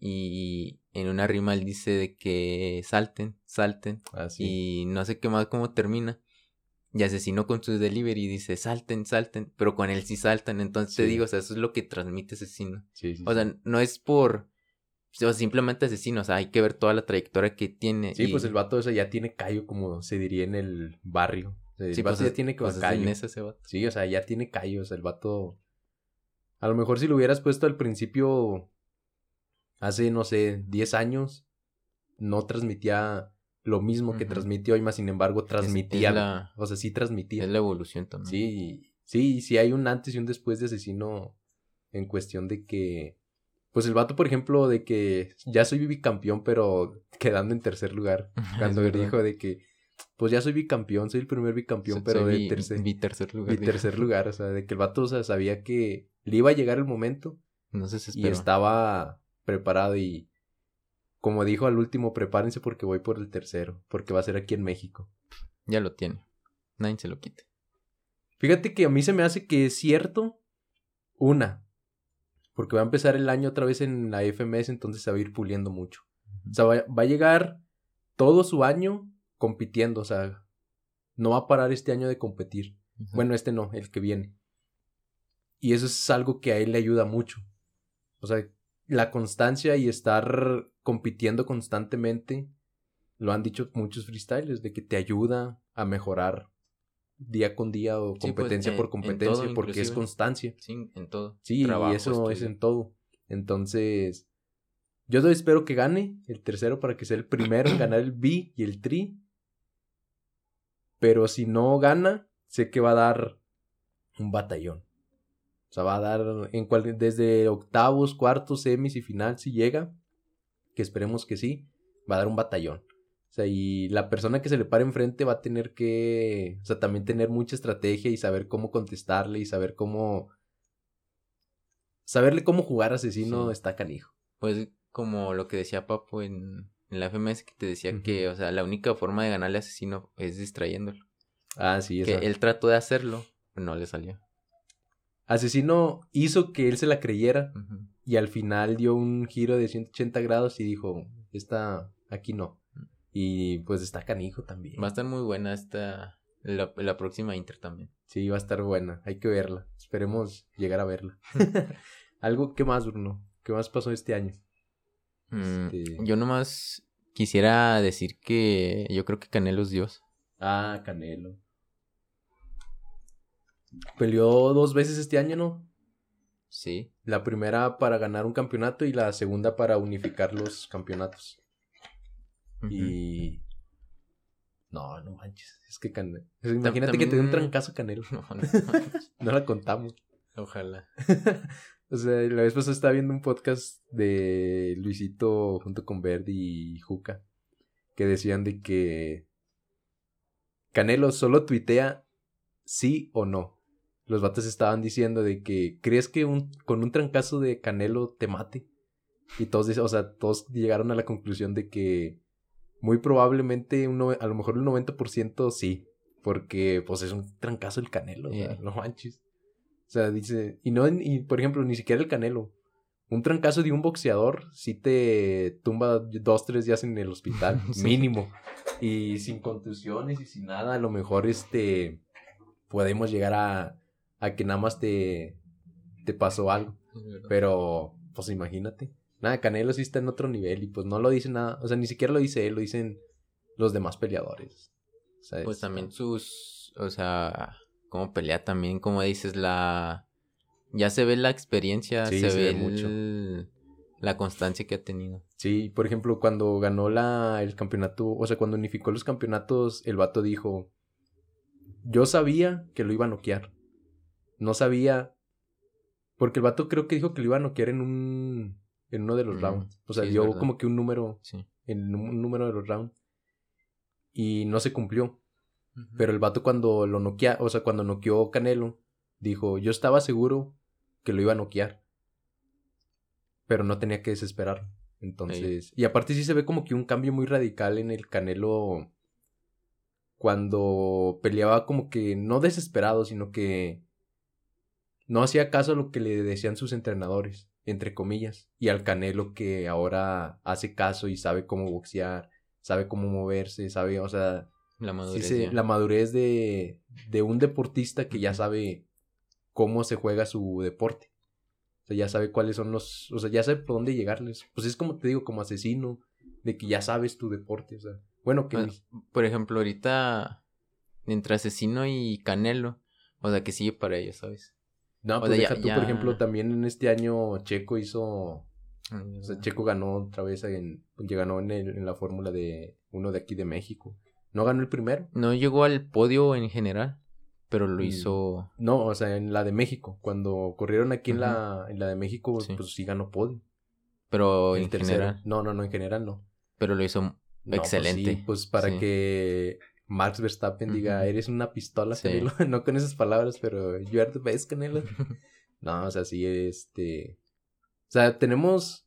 S2: Y en una rima él dice de que salten, salten.
S1: así.
S2: Y no sé qué más cómo termina. Y asesino con su delivery dice salten, salten. Pero con él sí saltan. Entonces te digo, o sea, eso es lo que transmite asesino.
S1: Sí, sí,
S2: O sea, no es por. O sea, simplemente asesino. O sea, hay que ver toda la trayectoria que tiene.
S1: Sí,
S2: y-
S1: pues el vato ese ya tiene callo, como se diría en el barrio. O sea, el
S2: Sí,
S1: vato
S2: pues
S1: ya tiene como
S2: pues
S1: callo.
S2: Ese vato.
S1: Sí, o sea, ya tiene callo. O sea, el vato. A lo mejor si lo hubieras puesto al principio, hace, no sé, 10 años, no transmitía lo mismo que
S2: Ujú.
S1: transmite hoy, más sin embargo, transmitía.
S2: Es, la,
S1: O sea, sí transmitía.
S2: es la evolución también.
S1: Sí, sí, sí hay un antes y un después de asesino en cuestión de que, pues el vato, por ejemplo, de que ya soy bicampeón, pero quedando en tercer lugar. Cuando dijo de que, pues ya soy bicampeón, soy el primer bicampeón, pero de
S2: mi-
S1: tercer,
S2: mi tercer lugar.
S1: mi tercer lugar, o sea, de que el vato, o sea, sabía que le iba a llegar el momento
S2: No se
S1: y estaba preparado y, como dijo al último, prepárense porque voy por el tercero, porque va a ser aquí en México.
S2: Ya lo tiene. Nadie se lo quite.
S1: Fíjate que a mí se me hace que es cierto. Una. Porque va a empezar el año otra vez en la FMS, entonces se va a ir puliendo mucho. O sea, va, va a llegar todo su año compitiendo. O sea, no va a parar este año de competir. Bueno, este no, el que viene. Y eso es algo que a él le ayuda mucho. O sea, la constancia y estar compitiendo constantemente, lo han dicho muchos freestylers, de que te ayuda a mejorar día con día o
S2: pues,
S1: competencia
S2: en-
S1: por
S2: en
S1: competencia,
S2: todo,
S1: porque es constancia.
S2: Sí, en todo.
S1: Sí,
S2: Trabajo,
S1: y eso es en todo. Entonces, yo espero que gane el tercero para que sea el primero en ganar el B y el Tri. Pero si no gana, sé que va a dar un batallón. O sea, va a dar en cual, desde octavos, cuartos, semis y final si llega. Que esperemos que sí. Va a dar un batallón. O sea, y la persona que se le pare enfrente va a tener que, o sea, también tener mucha estrategia y saber cómo contestarle y saber cómo... Saberle cómo jugar asesino
S2: Sí.
S1: está canijo.
S2: Pues como lo que decía Papo en, en la FMS que te decía que, o sea, la única forma de ganarle a asesino es distrayéndolo.
S1: Ah, sí,
S2: Que
S1: esa.
S2: él trató de hacerlo, pero no le salió.
S1: Asesino hizo que él se la creyera y al final dio un giro de 180 grados y dijo, esta, aquí no. Y pues está canijo también.
S2: Va a estar muy buena esta, la, la próxima Inter también.
S1: Sí, va a estar buena, hay que verla. Esperemos llegar a verla. Algo, ¿qué más, Bruno? ¿Qué más pasó este año?
S2: Mm,
S1: Este-
S2: Yo nomás quisiera decir que yo creo que Canelo es Dios.
S1: Ah, Canelo. Peleó dos veces este año, ¿no?
S2: Sí.
S1: La primera para ganar un campeonato y la segunda para unificar los campeonatos. Y. No, no manches. Es que Canelo. Imagínate que te dé un trancazo Canelo.
S2: No, no,
S1: No la contamos.
S2: Ojalá.
S1: o sea, la vez pasada estaba viendo un podcast de Luisito junto con Verdi y Juca. Que decían de que. Canelo solo tuitea sí o no. Los vatos estaban diciendo de que. ¿Crees que un, con un trancazo de Canelo te mate? Y todos, dicen- o sea, todos llegaron a la conclusión de que muy probablemente, un a lo mejor el 90% sí. Porque, pues, es un trancazo el Canelo. O sea, no manches. O sea, dice... Y no, y por ejemplo, ni siquiera el Canelo. Un trancazo de un boxeador sí te tumba dos, tres días en el hospital.
S2: Sí.
S1: Mínimo. Y sin contusiones y sin nada, a lo mejor, este... Podemos llegar a... A que nada más te... Te pasó algo. Pero, pues imagínate. Nada, Canelo sí está en otro nivel y pues no lo dice nada. O sea, ni siquiera lo dice él, lo dicen los demás peleadores. Sea,
S2: Pues
S1: es-
S2: también sus, o sea, cómo pelea también, como dices, la... Ya se ve la experiencia,
S1: Sí,
S2: se,
S1: se
S2: ve
S1: ve mucho.
S2: el- la constancia que ha tenido.
S1: Sí, por ejemplo, cuando ganó la, el campeonato, o sea, cuando unificó los campeonatos, el vato dijo, yo sabía que lo iba a noquear. No sabía, porque el vato creo que dijo que lo iba a noquear en un, en uno de los
S2: Mm,
S1: rounds. O sea,
S2: sí,
S1: dio como que un número,
S2: Sí.
S1: en un número de los rounds. Y no se cumplió. Pero el vato cuando lo noquea, o sea, cuando noqueó Canelo, dijo, yo estaba seguro que lo iba a noquear. Pero no tenía que desesperar. Entonces, y aparte sí se ve como que un cambio muy radical en el Canelo cuando peleaba como que no desesperado, sino que no hacía caso a lo que le decían sus entrenadores, entre comillas, y al Canelo que ahora hace caso y sabe cómo boxear, sabe cómo moverse, sabe, o sea,
S2: La
S1: Sí,
S2: madurez.
S1: se- la madurez de, de un deportista que ya sabe cómo se juega su deporte. O sea, ya sabe cuáles son los... O sea, ya sabe por dónde llegarles. Pues es como te digo, como asesino, de que ya sabes tu deporte. O sea, bueno, que...
S2: Bueno, Por ejemplo, ahorita, entre Asesino y Canelo, o sea, que sigue para ellos, ¿sabes?
S1: No,
S2: o
S1: pues
S2: sea, ya-
S1: deja tú,
S2: ya-
S1: por ejemplo, también en este año Checo hizo... O
S2: Mm,
S1: sea, Checo ganó otra vez en... Ganó en, el- en la fórmula de uno de aquí de México. ¿No ganó el primero?
S2: No llegó al podio en general, pero lo
S1: Mm.
S2: hizo...
S1: No, o sea, en la de México. Cuando corrieron aquí en, la, en la de México,
S2: Sí.
S1: pues sí ganó podio.
S2: Pero
S1: El
S2: en
S1: tercero.
S2: general,
S1: No, no, no, en general no.
S2: pero lo hizo...
S1: No, pues
S2: Excelente.
S1: sí, Pues, para
S2: Sí.
S1: que Max Verstappen diga, eres una pistola,
S2: Sí.
S1: Canelo. no con esas palabras, pero you are the best, Canelo. no, o sea, sí, este... O sea, tenemos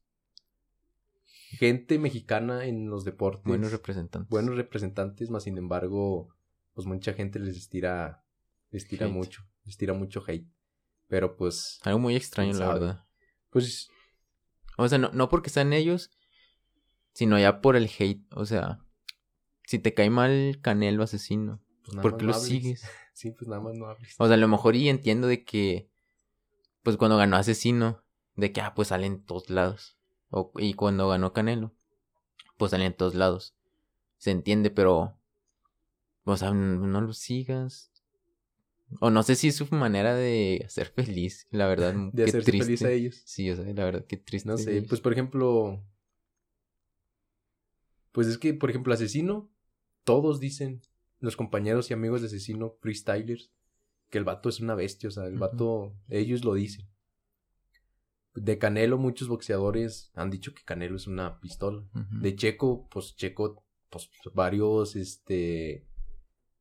S1: gente mexicana en los deportes.
S2: Buenos representantes.
S1: buenos representantes, más sin embargo, pues mucha gente les estira, les tira
S2: Hate.
S1: mucho, les tira mucho hate. Pero pues,
S2: Algo muy extraño,
S1: ¿Quién
S2: la verdad.
S1: pues,
S2: O sea, no, no porque sean ellos, sino ya por el hate. O sea, si te cae mal Canelo asesino,
S1: pues nada
S2: ¿por qué
S1: no
S2: lo
S1: hables.
S2: sigues?
S1: Sí, pues nada más no hables.
S2: O sea, a lo mejor y entiendo de que, pues cuando ganó Asesino, de que, ah, pues sale en todos lados. O, y cuando ganó Canelo, pues sale en todos lados. Se entiende, pero, o sea, no lo sigas. O no sé si es su manera de hacer feliz, la verdad.
S1: De
S2: qué
S1: hacerse
S2: triste.
S1: feliz a ellos.
S2: Sí, o sea, la verdad, qué triste.
S1: No sé, pues por ejemplo, pues es que, por ejemplo, Asesino, todos dicen, los compañeros y amigos de Asesino, freestylers, que el vato es una bestia, o sea, el vato, ellos lo dicen. De Canelo, muchos boxeadores han dicho que Canelo es una pistola. De Checo, pues Checo pues varios, este,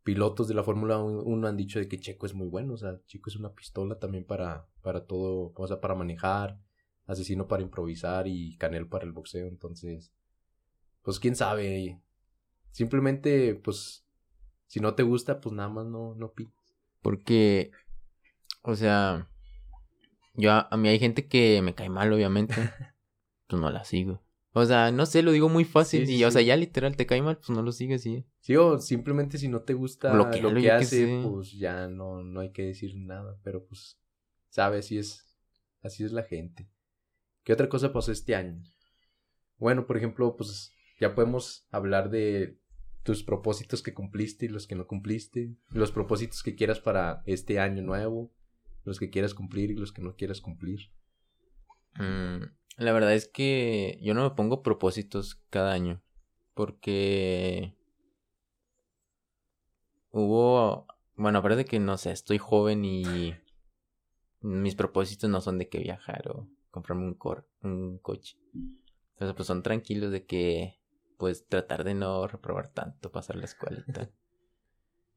S1: pilotos de la Fórmula 1 han dicho de que Checo es muy bueno, o sea, Checo es una pistola también para, para todo, o sea, para manejar, asesino para improvisar y Canel para el boxeo, entonces, pues quién sabe, simplemente, pues, si no te gusta, pues nada más no, no pides.
S2: Porque, o sea, yo a, mí hay gente que me cae mal, obviamente, pues no la sigo. O sea, no sé, lo digo muy fácil. y, o sea, ya literal te cae mal, pues no lo sigues y.
S1: Sí, o simplemente si no te gusta lo que hace, pues ya no, no hay que decir nada. Pero pues, sabes, así es, así es la gente. ¿Qué otra cosa pasó este año? Bueno, por ejemplo, pues ya podemos hablar de tus propósitos que cumpliste y los que no cumpliste, los propósitos que quieras para este año nuevo, los que quieras cumplir y los que no quieras cumplir.
S2: Mm, la verdad es que yo no me pongo propósitos cada año. Porque hubo, bueno, aparte de que no sé, estoy joven y mis propósitos no son de que viajar o comprarme un, cor un coche. O pues son tranquilos de que, pues, tratar de no reprobar tanto, pasar la escuela y tal.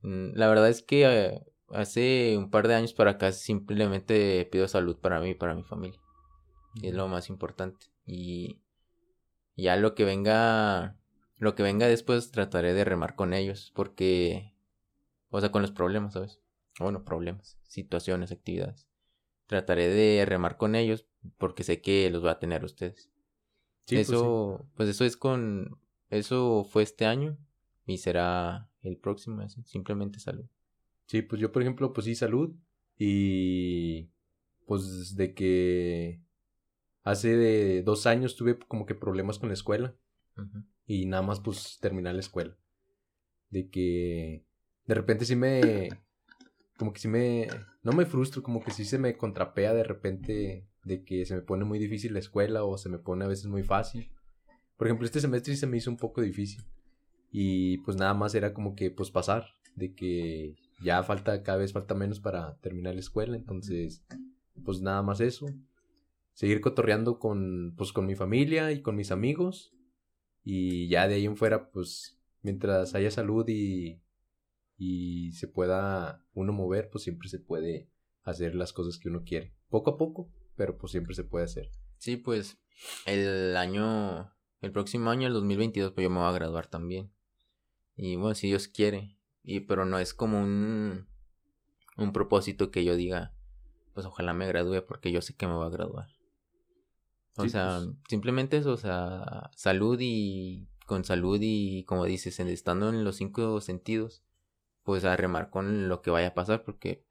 S2: Mm, la verdad es que eh, hace un par de años para acá simplemente pido salud para mí y para mi familia es lo más importante. Y ya lo que venga, lo que venga después trataré de remar con ellos, porque, o sea, con los problemas, ¿sabes? Bueno, problemas, situaciones, actividades. Trataré de remar con ellos porque sé que los va a tener ustedes. Sí, pues eso, pues, eso es con, eso fue este año y será el próximo, simplemente salud.
S1: Sí, pues yo por ejemplo, pues sí, salud y pues de que Hace de dos años tuve como que problemas con la escuela. Y nada más pues terminar la escuela. De que de repente sí me... Como que sí me... No me frustro, como que sí se me contrapea de repente de que se me pone muy difícil la escuela o se me pone a veces muy fácil. Por ejemplo, este semestre se me hizo un poco difícil. Y pues nada más era como que pues pasar. De que ya falta, cada vez falta menos para terminar la escuela. Entonces, pues nada más eso seguir cotorreando con, pues, con mi familia y con mis amigos. Y ya de ahí en fuera, pues, mientras haya salud y, y se pueda uno mover, pues siempre se puede hacer las cosas que uno quiere. Poco a poco, pero pues siempre se puede hacer.
S2: Sí, pues el año, el próximo año, el 2022, pues yo me voy a graduar también. Y bueno, si Dios quiere. Y pero no es como un, un propósito que yo diga, pues ojalá me gradúe porque yo sé que me voy a graduar. O sea, pues. simplemente eso, o sea, salud y con salud y como dices, estando en los cinco sentidos, pues a remar con lo que vaya a pasar, porque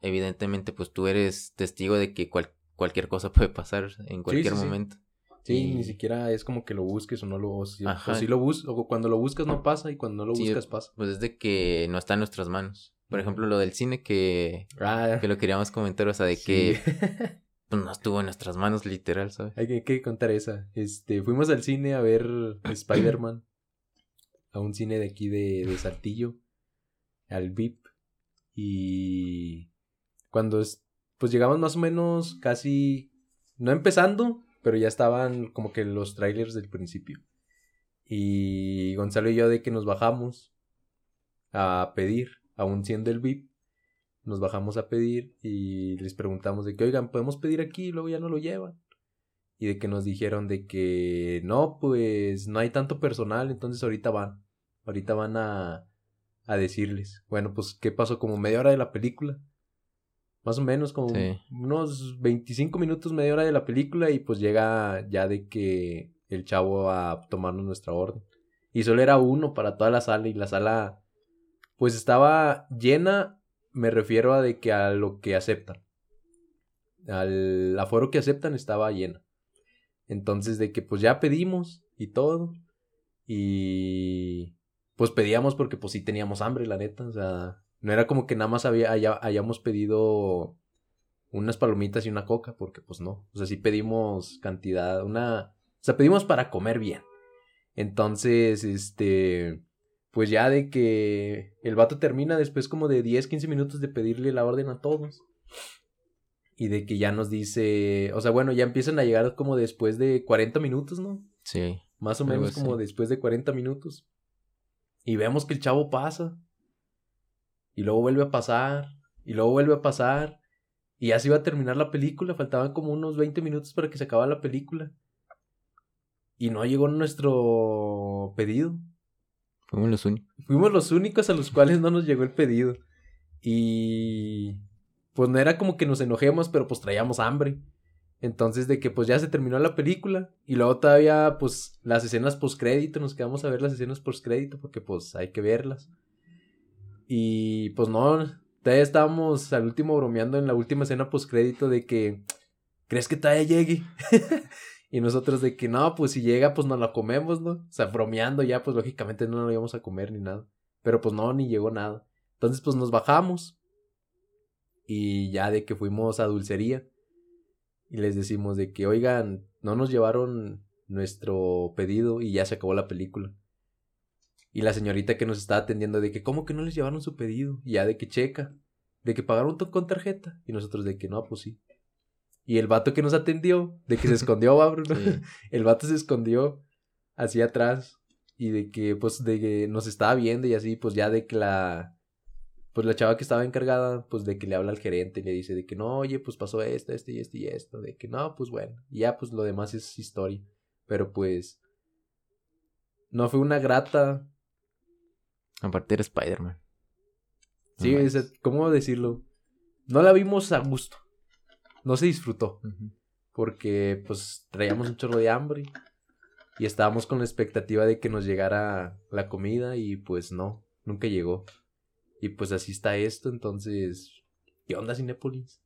S2: evidentemente pues tú eres testigo de que cualquier cosa puede pasar en cualquier momento.
S1: Sí, ni siquiera es como que lo busques o no lo si, o si lo bus o cuando lo buscas no pasa y cuando no lo buscas pasa.
S2: Pues es de que no está en nuestras manos. Por ejemplo, lo del cine que, ah. que lo queríamos comentar, o sea, de que Pues, no estuvo en nuestras manos, literal, ¿sabes?
S1: Hay que, contar esa. Este, fuimos al cine a ver Spider-Man. A un cine de aquí de, de Saltillo. Al VIP. Y cuando es, pues llegamos más o menos casi, no empezando, pero ya estaban como que los trailers del principio. Y Gonzalo y yo de que nos bajamos a pedir, aún siendo el VIP, nos bajamos a pedir y les preguntamos de que, oigan, ¿podemos pedir aquí? Luego ya no lo llevan. Y de que nos dijeron de que, no, pues no hay tanto personal, entonces ahorita van. Ahorita van a, a decirles. Bueno, pues, ¿qué pasó? Como media hora de la película. Más o menos, como unos 25 minutos, media hora de la película y pues llega ya de que el chavo a tomarnos nuestra orden. Y solo era uno para toda la sala y la sala pues estaba llena me refiero a de que a lo que aceptan. Al aforo que aceptan estaba lleno. Entonces de que pues ya pedimos y todo. Y pues pedíamos porque pues sí teníamos hambre, la neta. O sea, no era como que nada más había, hayamos pedido unas palomitas y una coca, porque pues no. O sea, sí pedimos cantidad, una... O sea, pedimos para comer bien. Entonces, este pues ya de que el vato termina después como de 10, 15 minutos de pedirle la orden a todos. Y de que ya nos dice, o sea, bueno, ya empiezan a llegar como después de 40 minutos, ¿no?
S2: Sí.
S1: Más o menos como después de 40 minutos. Y vemos que el chavo pasa. Y luego vuelve a pasar. Y luego vuelve a pasar. Y ya se iba a terminar la película. Faltaban como unos 20 minutos para que se acabara la película. Y no llegó nuestro pedido.
S2: Fuimos los únicos.
S1: Fuimos los únicos a los cuales no nos llegó el pedido. Y pues no era como que nos enojemos, pero pues traíamos hambre. Entonces de que pues ya se terminó la película y luego todavía pues las escenas post crédito, nos quedamos a ver las escenas post crédito porque pues hay que verlas. Y pues no, todavía estábamos al último bromeando en la última escena post crédito de que ¿crees que todavía llegue? y nosotros de que no, pues si llega pues nos la comemos, ¿no? O sea, bromeando ya pues lógicamente no lo íbamos a comer ni nada. Pero pues no, ni llegó nada. Entonces pues nos bajamos y ya de que fuimos a dulcería y les decimos de que, oigan, no nos llevaron nuestro pedido y ya se acabó la película. Y la señorita que nos estaba atendiendo de que, ¿cómo que no les llevaron su pedido? Y ya de que checa, de que pagaron con tarjeta. Y nosotros de que no, pues sí. Y el vato que nos atendió, de que se escondió, va, Bruno? El vato se escondió hacia atrás. Y de que, pues, de que nos estaba viendo y así, pues ya de que la, pues la chava que estaba encargada, pues de que le habla al gerente y le dice de que no, oye, pues pasó esto, esto y esto y esto, de que no, pues bueno, y ya pues lo demás es historia, pero pues no fue una grata.
S2: Aparte era Spider-Man.
S1: Sí, ¿cómo decirlo? No la vimos a gusto, no se disfrutó, porque pues traíamos un chorro de hambre y estábamos con la expectativa de que nos llegara la comida y pues no, nunca llegó. Y pues así está esto, entonces. ¿Qué onda, Cinépolis?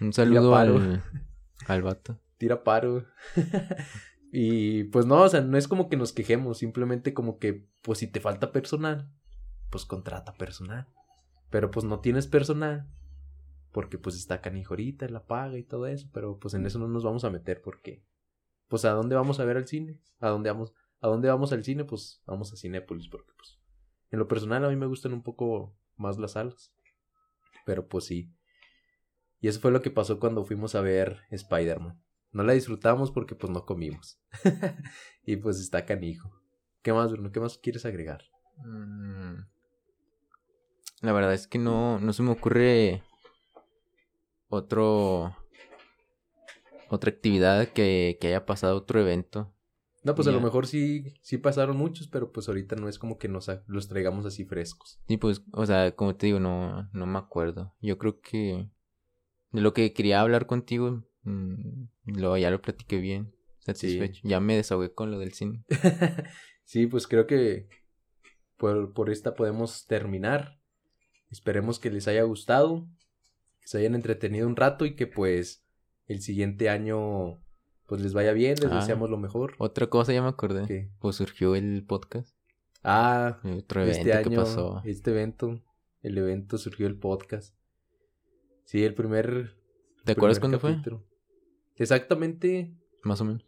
S2: Un saludo al, al vato.
S1: Tira paro. Y pues no, o sea, no es como que nos quejemos, simplemente como que, pues si te falta personal, pues contrata personal. Pero pues no tienes personal, porque pues está canijorita, la paga y todo eso, pero pues en eso no nos vamos a meter porque, pues a dónde vamos a ver al cine, a dónde vamos, a dónde vamos al cine, pues vamos a Cinépolis, porque pues en lo personal a mí me gustan un poco más las salas. Pero pues sí. Y eso fue lo que pasó cuando fuimos a ver Spider-Man. No la disfrutamos porque pues no comimos. y pues está canijo. ¿Qué más, Bruno? ¿Qué más quieres agregar? Mm.
S2: La verdad es que no, no se me ocurre otro otra actividad que, que haya pasado, otro evento
S1: no, pues a lo mejor sí, sí pasaron muchos, pero pues ahorita no es como que nos los traigamos así frescos.
S2: Sí, pues, o sea, como te digo, no, no me acuerdo. Yo creo que de lo que quería hablar contigo, mm, lo, ya lo platiqué bien, satisfecho. Ya me desahogué con lo del cine.
S1: sí, pues creo que por, por esta podemos terminar. Esperemos que les haya gustado, que se hayan entretenido un rato y que pues el siguiente año pues les vaya bien, les ah, deseamos lo mejor.
S2: Otra cosa ya me acordé. Pues surgió el podcast.
S1: Ah, otro evento este año, pasó. Este evento, el evento surgió el podcast. Sí, el primer.
S2: ¿Te acuerdas cuándo fue?
S1: Exactamente.
S2: Más o menos.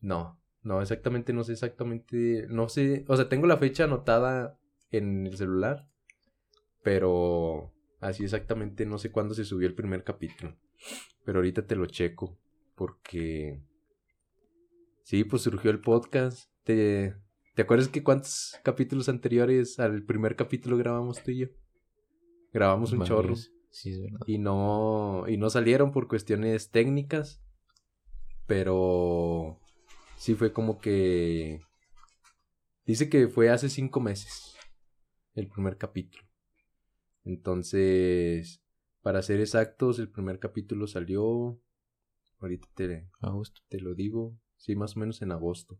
S1: No, no, exactamente, no sé exactamente. No sé, o sea, tengo la fecha anotada en el celular, pero así exactamente no sé cuándo se subió el primer capítulo. Pero ahorita te lo checo porque sí, pues surgió el podcast. ¿Te, ¿Te acuerdas que cuántos capítulos anteriores al primer capítulo grabamos tú y yo? Grabamos un chorro.
S2: Sí, es verdad.
S1: Y no, y no salieron por cuestiones técnicas, pero sí fue como que... Dice que fue hace cinco meses el primer capítulo. Entonces, para ser exactos, el primer capítulo salió Ahorita te,
S2: agosto.
S1: te lo digo. Sí, más o menos en agosto.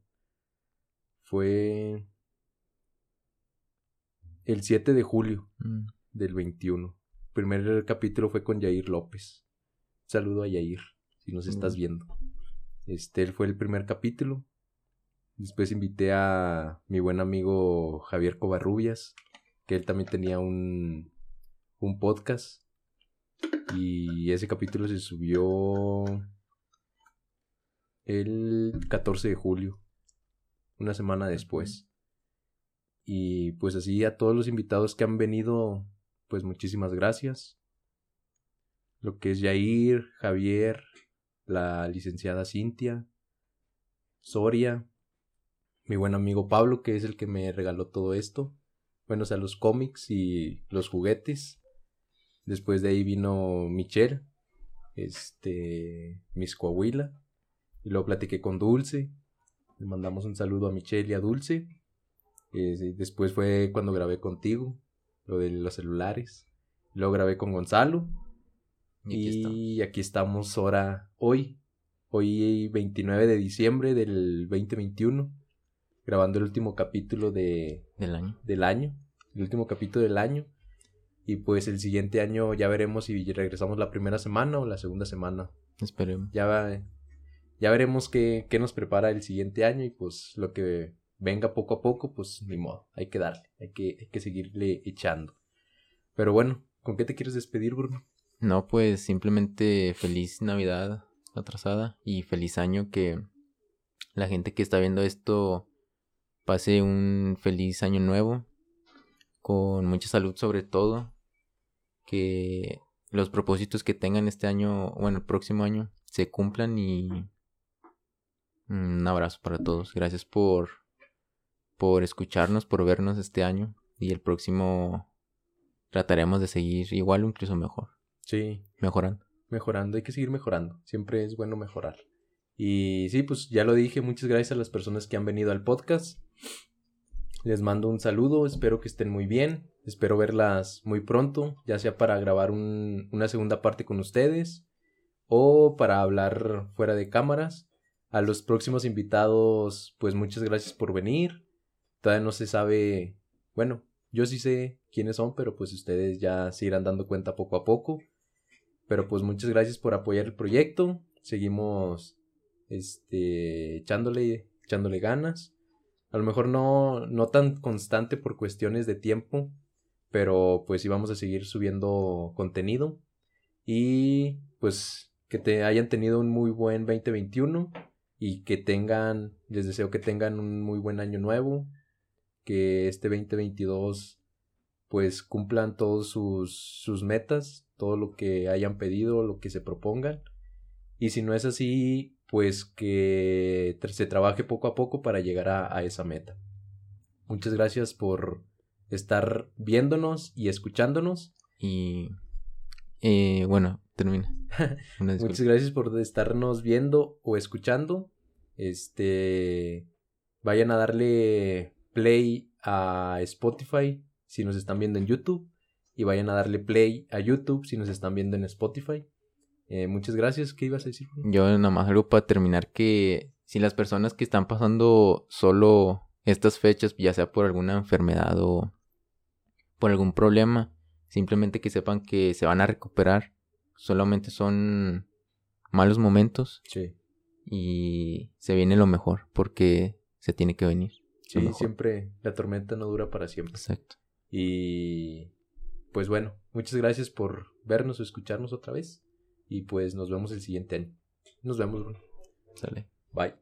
S1: Fue el 7 de julio mm. del 21. El primer capítulo fue con Yair López. Saludo a Yair, si nos estás viendo. Este fue el primer capítulo. Después invité a mi buen amigo Javier Covarrubias, que él también tenía un, un podcast. Y ese capítulo se subió el 14 de julio, una semana después. Y pues así a todos los invitados que han venido, pues muchísimas gracias. Lo que es Jair, Javier, la licenciada Cintia, Soria, mi buen amigo Pablo, que es el que me regaló todo esto. Bueno, o sea, los cómics y los juguetes. Después de ahí vino Michelle, este, Miss Coahuila. Y luego platiqué con Dulce. Le mandamos un saludo a Michelle y a Dulce. después fue cuando grabé contigo, lo de los celulares. Luego grabé con Gonzalo. Y, aquí, estamos. ahora, hoy, hoy 29 de diciembre del 2021, grabando el último capítulo de,
S2: del año.
S1: Del año, el último capítulo del año. Y pues el siguiente año ya veremos si regresamos la primera semana o la segunda semana.
S2: Esperemos.
S1: Ya, ya veremos qué, qué nos prepara el siguiente año y pues lo que venga poco a poco, pues ni modo, hay que darle, hay que, hay que seguirle echando. Pero bueno, ¿con qué te quieres despedir, Bruno?
S2: No, pues simplemente feliz Navidad atrasada y feliz año que la gente que está viendo esto pase un feliz año nuevo con mucha salud sobre todo que los propósitos que tengan este año bueno el próximo año se cumplan y un abrazo para todos gracias por por escucharnos por vernos este año y el próximo trataremos de seguir igual o incluso mejor
S1: Sí.
S2: Mejorando.
S1: Mejorando, hay que seguir mejorando. Siempre es bueno mejorar. Y sí, pues ya lo dije, muchas gracias a las personas que han venido al podcast. Les mando un saludo, espero que estén muy bien. Espero verlas muy pronto, ya sea para grabar una segunda parte con ustedes o para hablar fuera de cámaras. A los próximos invitados, pues muchas gracias por venir. Todavía no se sabe, bueno, yo sí sé quiénes son, pero pues ustedes ya se irán dando cuenta poco a poco. Pero pues muchas gracias por apoyar el proyecto. Seguimos este echándole echándole ganas. A lo mejor no no tan constante por cuestiones de tiempo, pero pues íbamos a seguir subiendo contenido y pues que te hayan tenido un muy buen 2021 y que tengan les deseo que tengan un muy buen año nuevo, que este 2022 pues cumplan todos sus, sus metas, todo lo que hayan pedido, lo que se propongan. Y si no es así, pues que se trabaje poco a poco para llegar a, esa meta. Muchas gracias por estar viéndonos y escuchándonos.
S2: Y eh, bueno, termina.
S1: Muchas gracias por estarnos viendo o escuchando. Este vayan a darle play a Spotify si nos están viendo en YouTube y vayan a darle play a YouTube si nos están viendo en Spotify. Eh, muchas gracias. ¿Qué ibas a decir?
S2: Yo nada más algo para terminar que si las personas que están pasando solo estas fechas, ya sea por alguna enfermedad o por algún problema, simplemente que sepan que se van a recuperar. Solamente son malos momentos.
S1: Sí.
S2: Y se viene lo mejor porque se tiene que venir.
S1: Sí, siempre la tormenta no dura para siempre.
S2: Exacto.
S1: Y pues bueno, muchas gracias por vernos o escucharnos otra vez. Y pues nos vemos el siguiente año. Nos vemos,
S2: Sale.
S1: Bye.